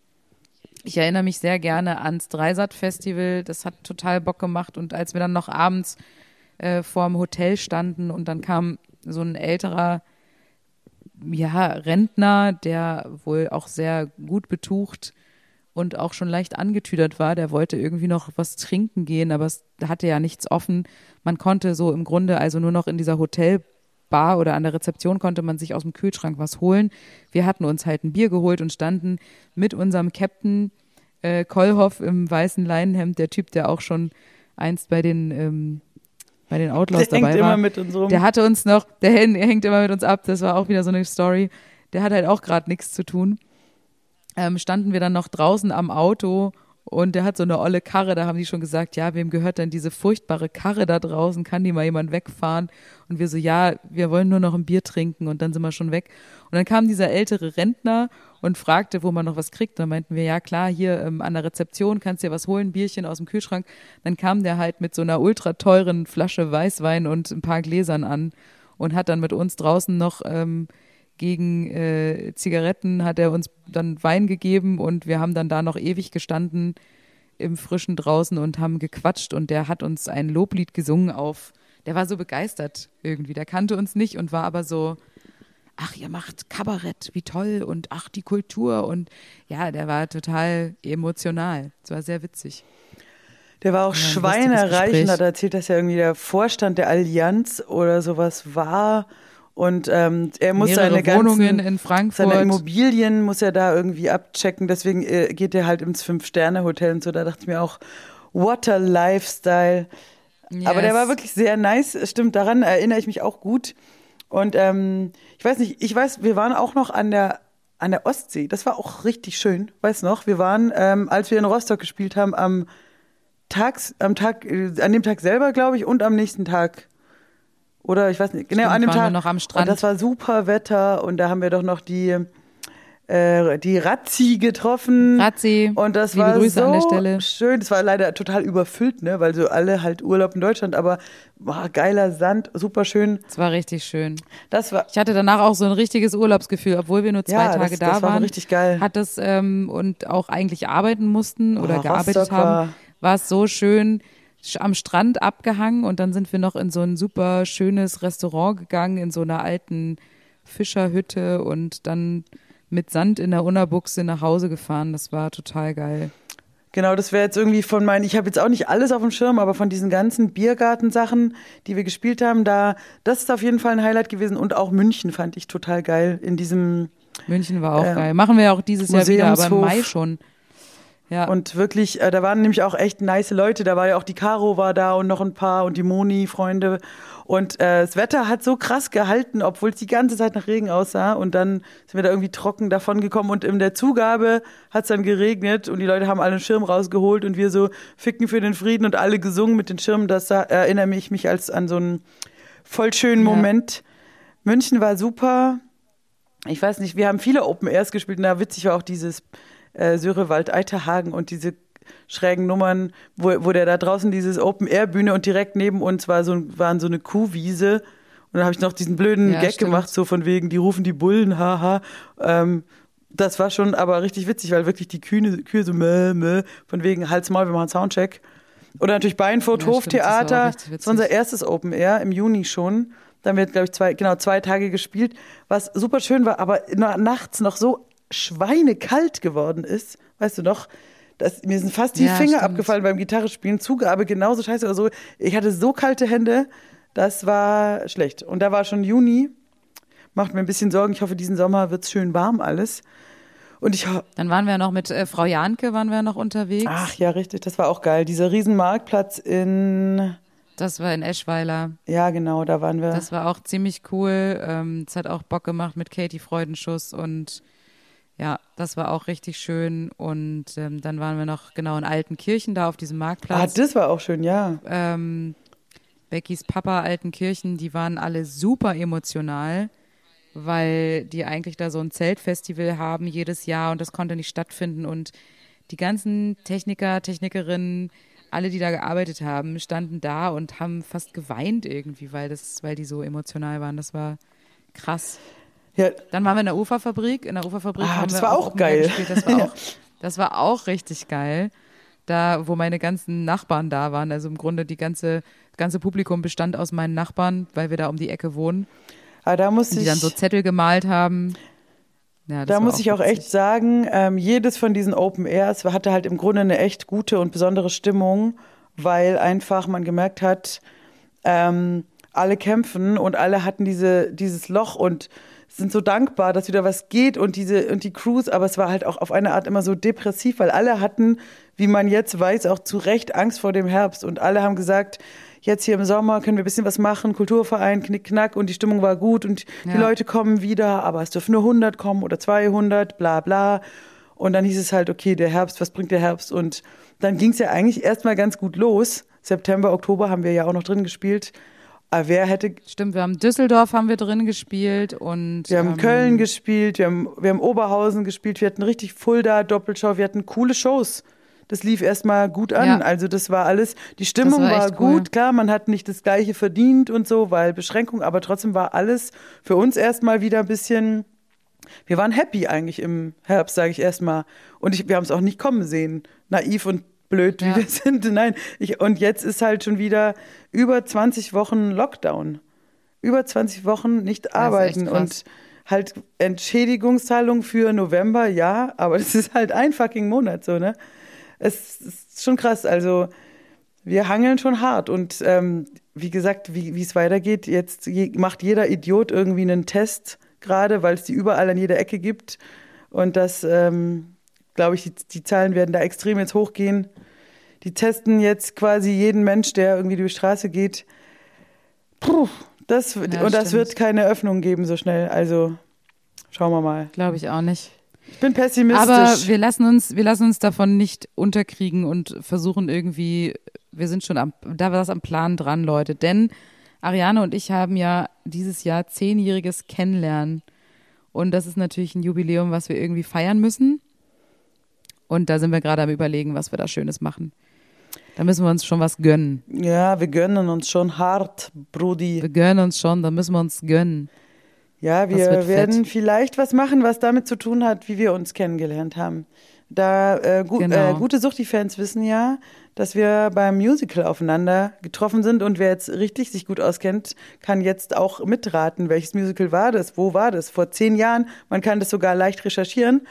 ich erinnere mich sehr gerne ans Dreisat-Festival. Das hat total Bock gemacht. Und als wir dann noch abends äh, vorm Hotel standen und dann kam so ein älterer ja, Rentner, der wohl auch sehr gut betucht und auch schon leicht angetüdert war, der wollte irgendwie noch was trinken gehen, aber es hatte ja nichts offen. Man konnte so im Grunde also nur noch in dieser Hotelbar oder an der Rezeption konnte man sich aus dem Kühlschrank was holen. Wir hatten uns halt ein Bier geholt und standen mit unserem Captain äh, Kollhoff im weißen Leinenhemd, der Typ, der auch schon einst bei den ähm, bei den Outlaws Der dabei hängt war. immer mit uns rum. Der hatte uns noch, der hängt, hängt immer mit uns ab, das war auch wieder so eine Story. Der hat halt auch gerade nichts zu tun. Ähm, standen wir dann noch draußen am Auto und der hat so eine olle Karre, da haben die schon gesagt, ja, wem gehört denn diese furchtbare Karre da draußen? Kann die mal jemand wegfahren? Und wir so, ja, wir wollen nur noch ein Bier trinken und dann sind wir schon weg. Und dann kam dieser ältere Rentner und fragte, wo man noch was kriegt. Dann meinten wir, ja klar, hier ähm, an der Rezeption kannst du dir was holen, Bierchen aus dem Kühlschrank. Dann kam der halt mit so einer ultra teuren Flasche Weißwein und ein paar Gläsern an und hat dann mit uns draußen noch ähm, gegen äh, Zigaretten hat er uns dann Wein gegeben und wir haben dann da noch ewig gestanden im Frischen draußen und haben gequatscht und der hat uns ein Loblied gesungen auf, der war so begeistert irgendwie, der kannte uns nicht und war aber so, ach, ihr macht Kabarett, wie toll und ach, die Kultur und ja, der war total emotional. Es war sehr witzig. Der war auch Ja, ein schweinereich und hat erzählt, dass er irgendwie der Vorstand der Allianz oder sowas war. Und ähm, er muss Mehrere seine ganzen, Wohnungen in Frankfurt. seine Immobilien muss er da irgendwie abchecken. Deswegen äh, geht er halt ins Fünf-Sterne-Hotel und so. Da dachte ich mir auch, what a Lifestyle. Aber der Yes. war wirklich sehr nice. Stimmt, daran erinnere ich mich auch gut. Und ähm, ich weiß nicht, ich weiß, wir waren auch noch an der an der Ostsee. Das war auch richtig schön. Weiß noch, wir waren, ähm, als wir in Rostock gespielt haben, am Tags, am Tag, äh, an dem Tag selber, glaube ich, und am nächsten Tag. Oder ich weiß nicht, genau, Stimmt, an dem Tag. noch am Strand. Und das war super Wetter und da haben wir doch noch die, äh, die Razzi getroffen. Razzi, Und das liebe war Grüße so an der Stelle. schön. Das war leider total überfüllt, ne, weil so alle halt Urlaub in Deutschland, aber boah, geiler Sand, super schön. Es war richtig schön. Das war Ich hatte danach auch so ein richtiges Urlaubsgefühl, obwohl wir nur zwei Ja, Tage das- da das war waren. richtig geil. Hat das ähm, und auch eigentlich arbeiten mussten oder Oh, gearbeitet Rostock haben, war- war es so schön sch- am Strand abgehangen und dann sind wir noch in so ein super schönes Restaurant gegangen in so einer alten Fischerhütte und dann mit Sand in der Unterbuchse nach Hause gefahren. Das war total geil. Genau, das wäre jetzt irgendwie von meinen, ich habe jetzt auch nicht alles auf dem Schirm, aber von diesen ganzen Biergartensachen, die wir gespielt haben, da, das ist auf jeden Fall ein Highlight gewesen und auch München fand ich total geil in diesem München war auch Äh, geil. Machen wir ja auch dieses Jahr wieder, aber im. Mai schon. Ja. und wirklich, äh, da waren nämlich auch echt nice Leute, da war ja auch die Caro war da und noch ein paar und die Moni, Freunde und äh, das Wetter hat so krass gehalten, obwohl es die ganze Zeit nach Regen aussah und dann sind wir da irgendwie trocken davon gekommen und in der Zugabe hat es dann geregnet und die Leute haben alle einen Schirm rausgeholt und wir so ficken für den Frieden und alle gesungen mit den Schirmen, das da, erinnere mich mich als an so einen voll schönen Ja. Moment. München war super. ich weiß nicht, wir haben viele Open Airs gespielt und da witzig war auch dieses äh, Sörewald Eiterhagen und diese schrägen Nummern, wo, wo der da draußen dieses Open Air Bühne und direkt neben uns war so, waren so eine Kuhwiese und dann habe ich noch diesen blöden Ja, Gag stimmt. gemacht, so von wegen, die rufen die Bullen, haha. Ähm, das war schon aber richtig witzig, weil wirklich die Kühe, Kühe so meh, meh, von wegen Hals Maul, wir machen Soundcheck. Oder natürlich Beinfurt Ja, das Hoftheater, witzig. das war unser erstes Open Air im Juni schon. Dann wird, glaube ich, zwei, genau, zwei Tage gespielt, was super schön war, aber na, nachts noch so schweinekalt geworden ist. Weißt du noch? Das, mir sind fast die Ja, Finger stimmt. abgefallen beim Gitarrespielen. Zugabe genauso scheiße oder so. Ich hatte so kalte Hände, das war schlecht. Und da war schon Juni. Macht mir ein bisschen Sorgen. Ich hoffe, diesen Sommer wird's schön warm alles. Und ich Dann waren wir noch mit äh, Frau Janke, waren wir noch unterwegs. Ach ja, richtig, das war auch geil. Dieser riesen Marktplatz in, Das war in Eschweiler. ja genau, da waren wir. Das war auch ziemlich cool. Ähm, Es hat auch Bock gemacht mit Katie Freudenschuss und ja, das war auch richtig schön. Und ähm, dann waren wir noch genau in Altenkirchen da auf diesem ah, Marktplatz. das war auch schön, ja. ähm, Beckys Papa Altenkirchen, die waren alle super emotional, weil die eigentlich da so ein Zeltfestival haben jedes Jahr und das konnte nicht stattfinden und die ganzen Techniker, Technikerinnen, alle, die da gearbeitet haben, standen da und haben fast geweint irgendwie, weil das, weil die so emotional waren. Das war krass. Ja, Dann waren wir in der Uferfabrik. In der Uferfabrik Ah, haben das wir war auch Air geil. Gespielt. Das war auch, das war auch richtig geil. Da, wo meine ganzen Nachbarn da waren. Also im Grunde die ganze, das ganze Publikum bestand aus meinen Nachbarn, weil wir da um die Ecke wohnen. aber da muss Und die dann so Zettel gemalt haben. Ja, da muss ich auch witzig. echt sagen, ähm, jedes von diesen Open Airs hatte halt im Grunde eine echt gute und besondere Stimmung, weil einfach man gemerkt hat, ähm, alle kämpfen und alle hatten diese, dieses Loch und sind so dankbar, dass wieder was geht und diese und die Crews, aber es war halt auch auf eine Art immer so depressiv, weil alle hatten, wie man jetzt weiß, auch zu Recht Angst vor dem Herbst und alle haben gesagt, jetzt hier im Sommer können wir ein bisschen was machen, Kulturverein, Knickknack und die Stimmung war gut und die Ja. Leute kommen wieder, aber es dürfen nur 100 kommen oder 200, bla bla. Und dann hieß es halt, okay, der Herbst, was bringt der Herbst? Und dann ging es ja eigentlich erstmal ganz gut los. September, Oktober haben wir ja auch noch drin gespielt. Aber wer hätte, Stimmt, wir haben Düsseldorf haben wir drin gespielt und wir haben ähm, Köln gespielt, wir haben, wir haben Oberhausen gespielt, wir hatten richtig Fulda, Doppelshow, wir hatten coole Shows. Das lief erstmal gut an. Ja. Also das war alles, die Stimmung war war, echt cool. gut, klar, man hat nicht das gleiche verdient und so, weil Beschränkung, aber trotzdem war alles für uns erstmal wieder ein bisschen, wir waren happy eigentlich im Herbst, sage ich erstmal. Und ich, wir haben es auch nicht kommen sehen, naiv und blöd, wie Ja. wir sind. Nein, ich, und jetzt ist halt schon wieder über 20 Wochen Lockdown. Über 20 Wochen nicht arbeiten und halt Entschädigungszahlung für November, ja, aber das ist halt ein fucking Monat so, ne? Es ist schon krass, also wir hangeln schon hart und ähm, wie gesagt, wie wie es weitergeht, jetzt je, macht jeder Idiot irgendwie einen Test gerade, weil es die überall an jeder Ecke gibt und das, ähm, glaube ich, die, die Zahlen werden da extrem jetzt hochgehen. Die testen jetzt quasi jeden Mensch, der irgendwie durch die Straße geht. Puh, das, Ja, und das stimmt. wird keine Öffnung geben so schnell. Also schauen wir mal. Glaube ich auch nicht. Ich bin pessimistisch. Aber wir lassen uns, wir lassen uns davon nicht unterkriegen und versuchen irgendwie, wir sind schon am, da war das am Plan dran, Leute. Denn Ariane und ich haben ja dieses Jahr zehnjähriges Kennenlernen. Und das ist natürlich ein Jubiläum, was wir irgendwie feiern müssen. Und da sind wir gerade am überlegen, was wir da Schönes machen. Da müssen wir uns schon was gönnen. ja, wir gönnen uns schon hart, Brudi. Wir gönnen uns schon, da müssen wir uns gönnen. Ja, wir werden fett. vielleicht was machen, was damit zu tun hat, wie wir uns kennengelernt haben. Da äh, gu Genau. äh, gute Suchti-Fans wissen ja, dass wir beim Musical aufeinander getroffen sind und wer jetzt richtig sich gut auskennt, kann jetzt auch mitraten, welches Musical war das, wo war das, vor zehn Jahren. Man kann das sogar leicht recherchieren.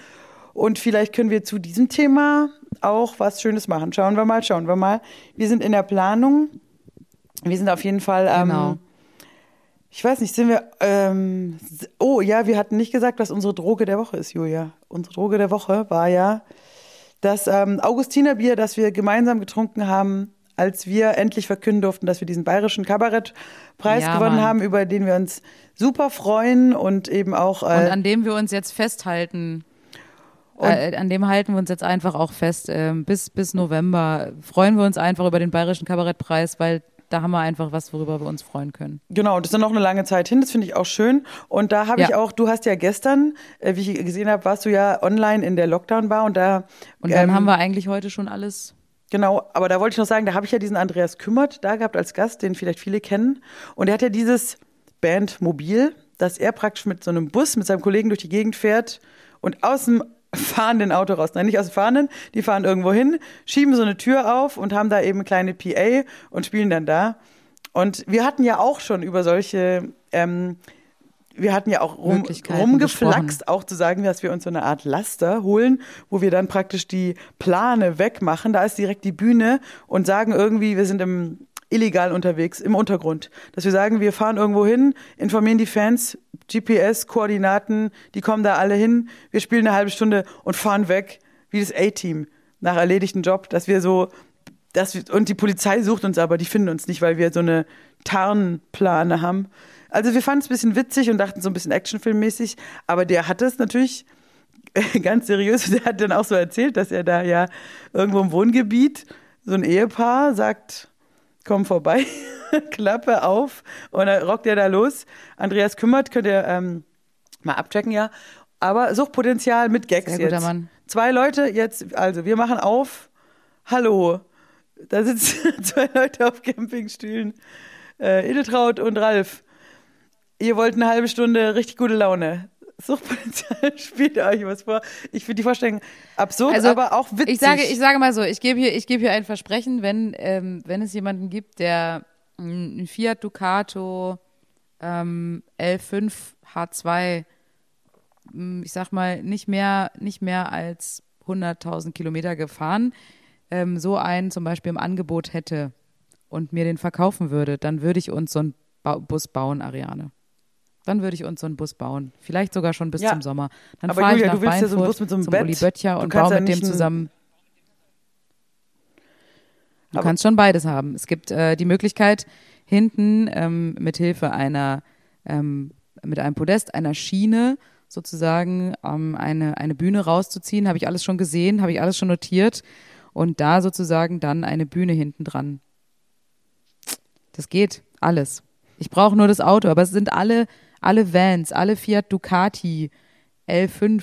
Und vielleicht können wir zu diesem Thema auch was Schönes machen. Schauen wir mal, schauen wir mal. Wir sind in der Planung. Wir sind auf jeden Fall ähm, Genau. ich weiß nicht, sind wir. Ähm, oh ja, wir hatten nicht gesagt, was unsere Droge der Woche ist, Julia. Unsere Droge der Woche war ja das ähm, Augustinerbier, das wir gemeinsam getrunken haben, als wir endlich verkünden durften, dass wir diesen bayerischen Kabarettpreis Ja, gewonnen Mann. haben, über den wir uns super freuen und eben auch. Äh, Und an dem wir uns jetzt festhalten. Äh, an dem halten wir uns jetzt einfach auch fest. Ähm, bis, bis November freuen wir uns einfach über den Bayerischen Kabarettpreis, weil da haben wir einfach was, worüber wir uns freuen können. Genau, das ist noch eine lange Zeit hin, das finde ich auch schön. Und da habe ich Ja. auch, du hast ja gestern, äh, wie ich gesehen habe, warst du ja online in der Lockdown-Bar und da. Und dann ähm, haben wir eigentlich heute schon alles. Genau, aber da wollte ich noch sagen, da habe ich ja diesen Andreas Kümmert da gehabt als Gast, den vielleicht viele kennen. Und er hat ja dieses Bandmobil, dass er praktisch mit so einem Bus mit seinem Kollegen durch die Gegend fährt und aus dem fahrenden Auto raus. Nein, nicht aus dem fahrenden, die fahren irgendwo hin, schieben so eine Tür auf und haben da eben eine kleine PA und spielen dann da. Und wir hatten ja auch schon über solche, ähm, wir hatten ja auch rum, rumgeflaxt, auch zu sagen, dass wir uns so eine Art Laster holen, wo wir dann praktisch die Plane wegmachen. Da ist direkt die Bühne und sagen irgendwie, wir sind im illegal unterwegs, im Untergrund. Dass wir sagen, wir fahren irgendwo hin, informieren die Fans, GPS-Koordinaten, die kommen da alle hin, wir spielen eine halbe Stunde und fahren weg, wie das A-Team nach erledigten Job, dass wir so, dass wir, und die Polizei sucht uns aber, die finden uns nicht, weil wir so eine Tarnplane haben. Also wir fanden es ein bisschen witzig und dachten so ein bisschen actionfilmmäßig, aber der hat es natürlich ganz seriös, der hat dann auch so erzählt, dass er da ja irgendwo im Wohngebiet so ein Ehepaar sagt, komm vorbei, Klappe auf und dann rockt er da los. Andreas kümmert, könnt ihr ähm, mal abchecken, ja. Aber Suchtpotenzial mit Gags Sehr guter jetzt. Mann. Zwei Leute jetzt, also wir machen auf. Hallo. Da sitzen zwei Leute auf Campingstühlen. Äh, Edeltraut und Ralf. Ihr wollt eine halbe Stunde richtig gute Laune. Suchtpotenzial spielt euch was vor. Ich finde die Vorstellung absurd, Also, aber auch witzig. Ich sage, ich sage mal so, ich gebe hier, ich gebe hier ein Versprechen, wenn, ähm, wenn es jemanden gibt, der ein Fiat Ducato ähm, L5 H2, mm, ich sag mal, nicht mehr, nicht mehr als 100.000 Kilometer gefahren, ähm, so einen zum Beispiel im Angebot hätte und mir den verkaufen würde, dann würde ich uns so einen ba Bus bauen, Ariane. Dann würde ich uns so einen Bus bauen. Vielleicht sogar schon bis Ja. zum Sommer. Dann Aber fahre ich nach du willst ja so einen Bus mit so einem zum Bett. Uli Böttcher und baue mit dem zusammen. Du Aber- kannst schon beides haben. Es gibt äh, die Möglichkeit, hinten ähm, mit Hilfe einer, ähm, mit einem Podest, einer Schiene sozusagen ähm, eine, eine Bühne rauszuziehen. Habe ich alles schon gesehen, habe ich alles schon notiert. Und da sozusagen dann eine Bühne hinten dran. Das geht, alles. Ich brauche nur das Auto, aber es sind alle, alle Vans, alle Fiat Ducati L5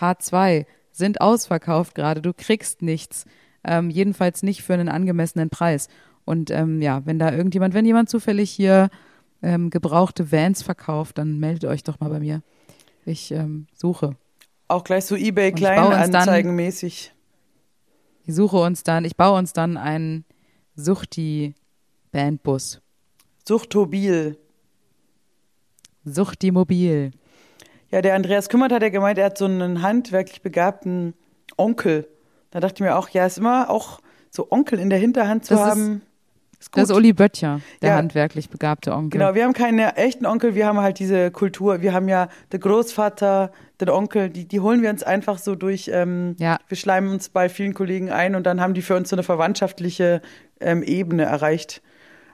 H2 sind ausverkauft gerade. Du kriegst nichts. Ähm, jedenfalls nicht für einen angemessenen Preis. Und ähm, ja, wenn da irgendjemand, wenn jemand zufällig hier ähm, gebrauchte Vans verkauft, dann meldet euch doch mal bei mir. Ich ähm, suche. Auch gleich so eBay Kleinanzeigenmäßig. Ich suche uns dann, ich baue uns dann einen Suchti-Bandbus. Suchtobil. Suchti-Mobil. Ja, der Andreas Kümmert hat ja gemeint, er hat so einen handwerklich begabten Onkel. Da dachte ich mir auch, ja, ist immer auch so Onkel in der Hinterhand zu Das ist- haben. Ist gut. Das ist Uli Böttcher, der Ja. handwerklich begabte Onkel. Genau, wir haben keine echten Onkel, wir haben halt diese Kultur. Wir haben ja den Großvater, den Onkel, die, die holen wir uns einfach so durch. Ähm, Ja. Wir schleimen uns bei vielen Kollegen ein und dann haben die für uns so eine verwandtschaftliche ähm, Ebene erreicht.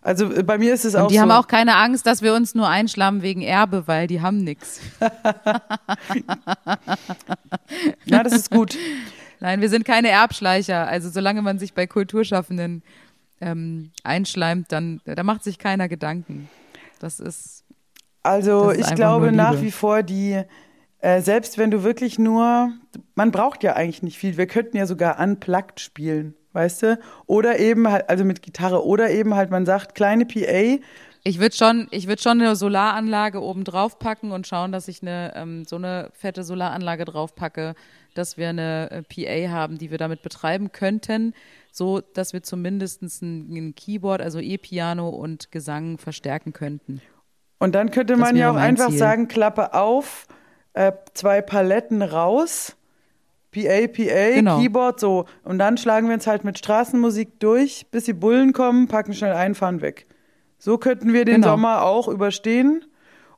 Also äh, bei mir ist es auch Und die so. haben auch keine Angst, dass wir uns nur einschlammen wegen Erbe, weil die haben nichts. ja, das ist gut. Nein, wir sind keine Erbschleicher. Also solange man sich bei Kulturschaffenden ähm, einschleimt, dann da macht sich keiner Gedanken. Das ist Also Das ist ich glaube nach wie vor, die, äh, selbst wenn du wirklich nur, man braucht ja eigentlich nicht viel. Wir könnten ja sogar unplugged spielen, weißt du? Oder eben halt, also mit Gitarre, oder eben halt, man sagt, kleine PA, Ich würde schon, ich würde schon eine Solaranlage oben drauf packen und schauen, dass ich eine ähm, so eine fette Solaranlage drauf packe, dass wir eine äh, PA haben, die wir damit betreiben könnten, so dass wir zumindest ein, ein Keyboard, also E-Piano und Gesang verstärken könnten. Und dann könnte man ja auch einfach Ziel. sagen, Klappe auf, äh, zwei Paletten raus, PA, PA, Genau. Keyboard, so. Und dann schlagen wir uns halt mit Straßenmusik durch, bis die Bullen kommen, packen schnell ein, fahren weg. So könnten wir den Genau. Sommer auch überstehen.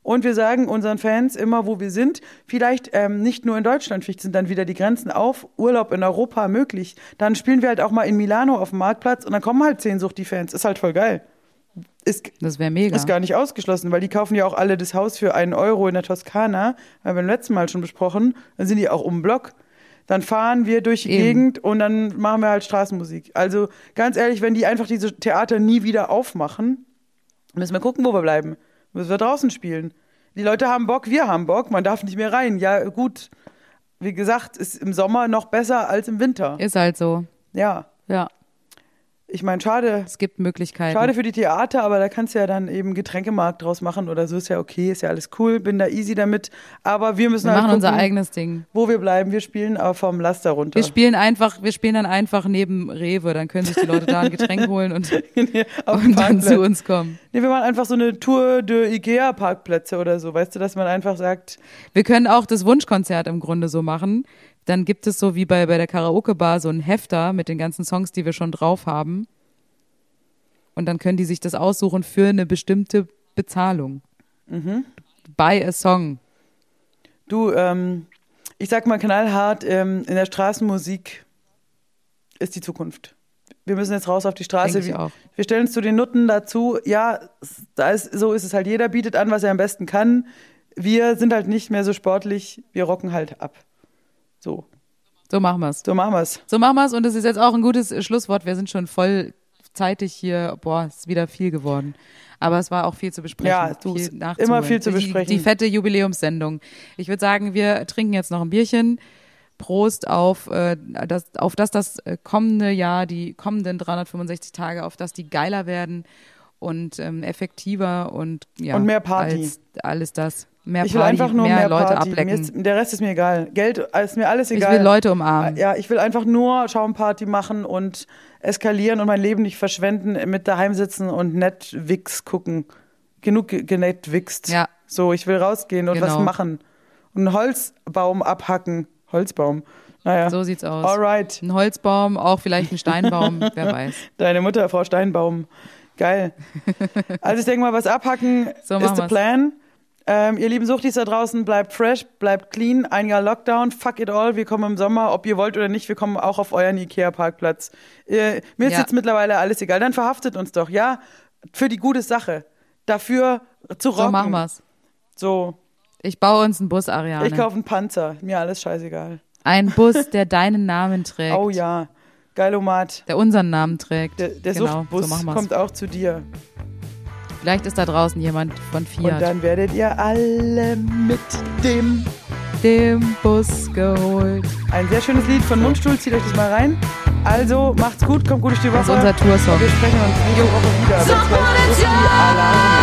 Und wir sagen unseren Fans immer, wo wir sind, vielleicht ähm, nicht nur in Deutschland, vielleicht sind dann wieder die Grenzen auf, Urlaub in Europa möglich. Dann spielen wir halt auch mal in Milano auf dem Marktplatz und dann kommen halt zehn Suchti-Fans. Ist halt voll geil. Ist, Das wäre mega. ist gar nicht ausgeschlossen, weil die kaufen ja auch alle das Haus für einen Euro in der Toskana. Haben wir beim letzten Mal schon besprochen. Dann sind die auch um den Block. Dann fahren wir durch die Eben. Gegend und dann machen wir halt Straßenmusik. Also ganz ehrlich, wenn die einfach diese Theater nie wieder aufmachen, müssen wir gucken, wo wir bleiben. Müssen wir draußen spielen. Die Leute haben Bock, wir haben Bock, man darf nicht mehr rein. Ja, gut. Wie gesagt, ist im Sommer noch besser als im Winter. Ist halt so. Ja. Ja, Ich meine, schade. es gibt Möglichkeiten. Schade für die Theater, aber da kannst du ja dann eben Getränkemarkt draus machen oder so. Ist ja okay, ist ja alles cool, bin da easy damit. Aber wir müssen wir halt machen unser gucken, eigenes Ding. wo wir bleiben. Wir spielen aber vom Laster runter. Wir spielen einfach, wir spielen dann einfach neben Rewe, dann können sich die Leute da ein Getränk holen und, dem und dann zu uns kommen. Nee, wir machen einfach so eine Tour de Ikea-Parkplätze oder so. Weißt du, dass man einfach sagt, Wir können auch das Wunschkonzert im Grunde so machen. Dann gibt es so wie bei, bei der Karaoke-Bar so einen Hefter mit den ganzen Songs, die wir schon drauf haben. Und dann können die sich das aussuchen für eine bestimmte Bezahlung. Mhm. Buy a Song. du, ähm, ich sag mal knallhart, ähm, in der Straßenmusik ist die Zukunft. Wir müssen jetzt raus auf die Straße. Wir, auch. wir stellen uns zu den Nutten dazu. Ja, da ist, so ist es halt. Jeder bietet an, was er am besten kann. Wir sind halt nicht mehr so sportlich. Wir rocken halt ab. So, So machen wir's. so machen wir's. So machen wir's. Und das ist jetzt auch ein gutes Schlusswort. Wir sind schon vollzeitig hier. Boah, es ist wieder viel geworden. Aber es war auch viel zu besprechen. Ja, du, viel immer viel zu Die- besprechen. Die, fette Jubiläumssendung. Ich würde sagen, wir trinken jetzt noch ein Bierchen. Prost auf, äh, das, auf das das äh, kommende Jahr, die kommenden 365 Tage, auf das die geiler werden und ähm, effektiver und ja, Und mehr Party. Als alles das. Mehr Ich will Party, einfach nur mehr, mehr, Leute Party. Ablecken. ist, der Rest ist mir egal. Geld ist mir alles ich egal. will Leute umarmen. Ja, ich will einfach nur Schaumparty machen und eskalieren und mein Leben nicht verschwenden, mit daheim sitzen und Netflix gucken. Genug ge- genetwixt. Ja. So, ich will rausgehen und was Genau. machen. Und einen Holzbaum abhacken. Holzbaum. Naja. So sieht's aus. Alright. Ein Holzbaum, auch vielleicht ein Steinbaum, wer weiß. Deine Mutter, Frau Steinbaum. Geil. Also ich denke mal, was abhacken So ist der. Plan. Ähm, ihr lieben Suchtis da draußen, bleibt fresh, bleibt clean. Ein Jahr Lockdown, fuck it all. Wir kommen im Sommer, ob ihr wollt oder nicht, wir kommen auch auf euren Ikea-Parkplatz. Äh, mir ist Ja. jetzt mittlerweile alles egal. Dann verhaftet uns doch, ja? Für die gute Sache. Dafür zu rocken. So machen wir's. So, Ich baue uns einen Bus, Ariane. ich kaufe einen Panzer. Mir alles scheißegal. Ein Bus, der deinen Namen trägt. Oh ja, Geilomat. Der unseren Namen trägt. Der, der genau, Suchtbus so kommt auch zu dir. Vielleicht ist da draußen jemand von Und Fiat, dann werdet ihr alle mit dem dem Bus geholt. Ein sehr schönes Lied von Mundstuhl, zieht euch das mal rein. Also macht's gut, kommt gut durch die Woche. Das ist unser Toursong. Wir sprechen uns nächste Woche wieder.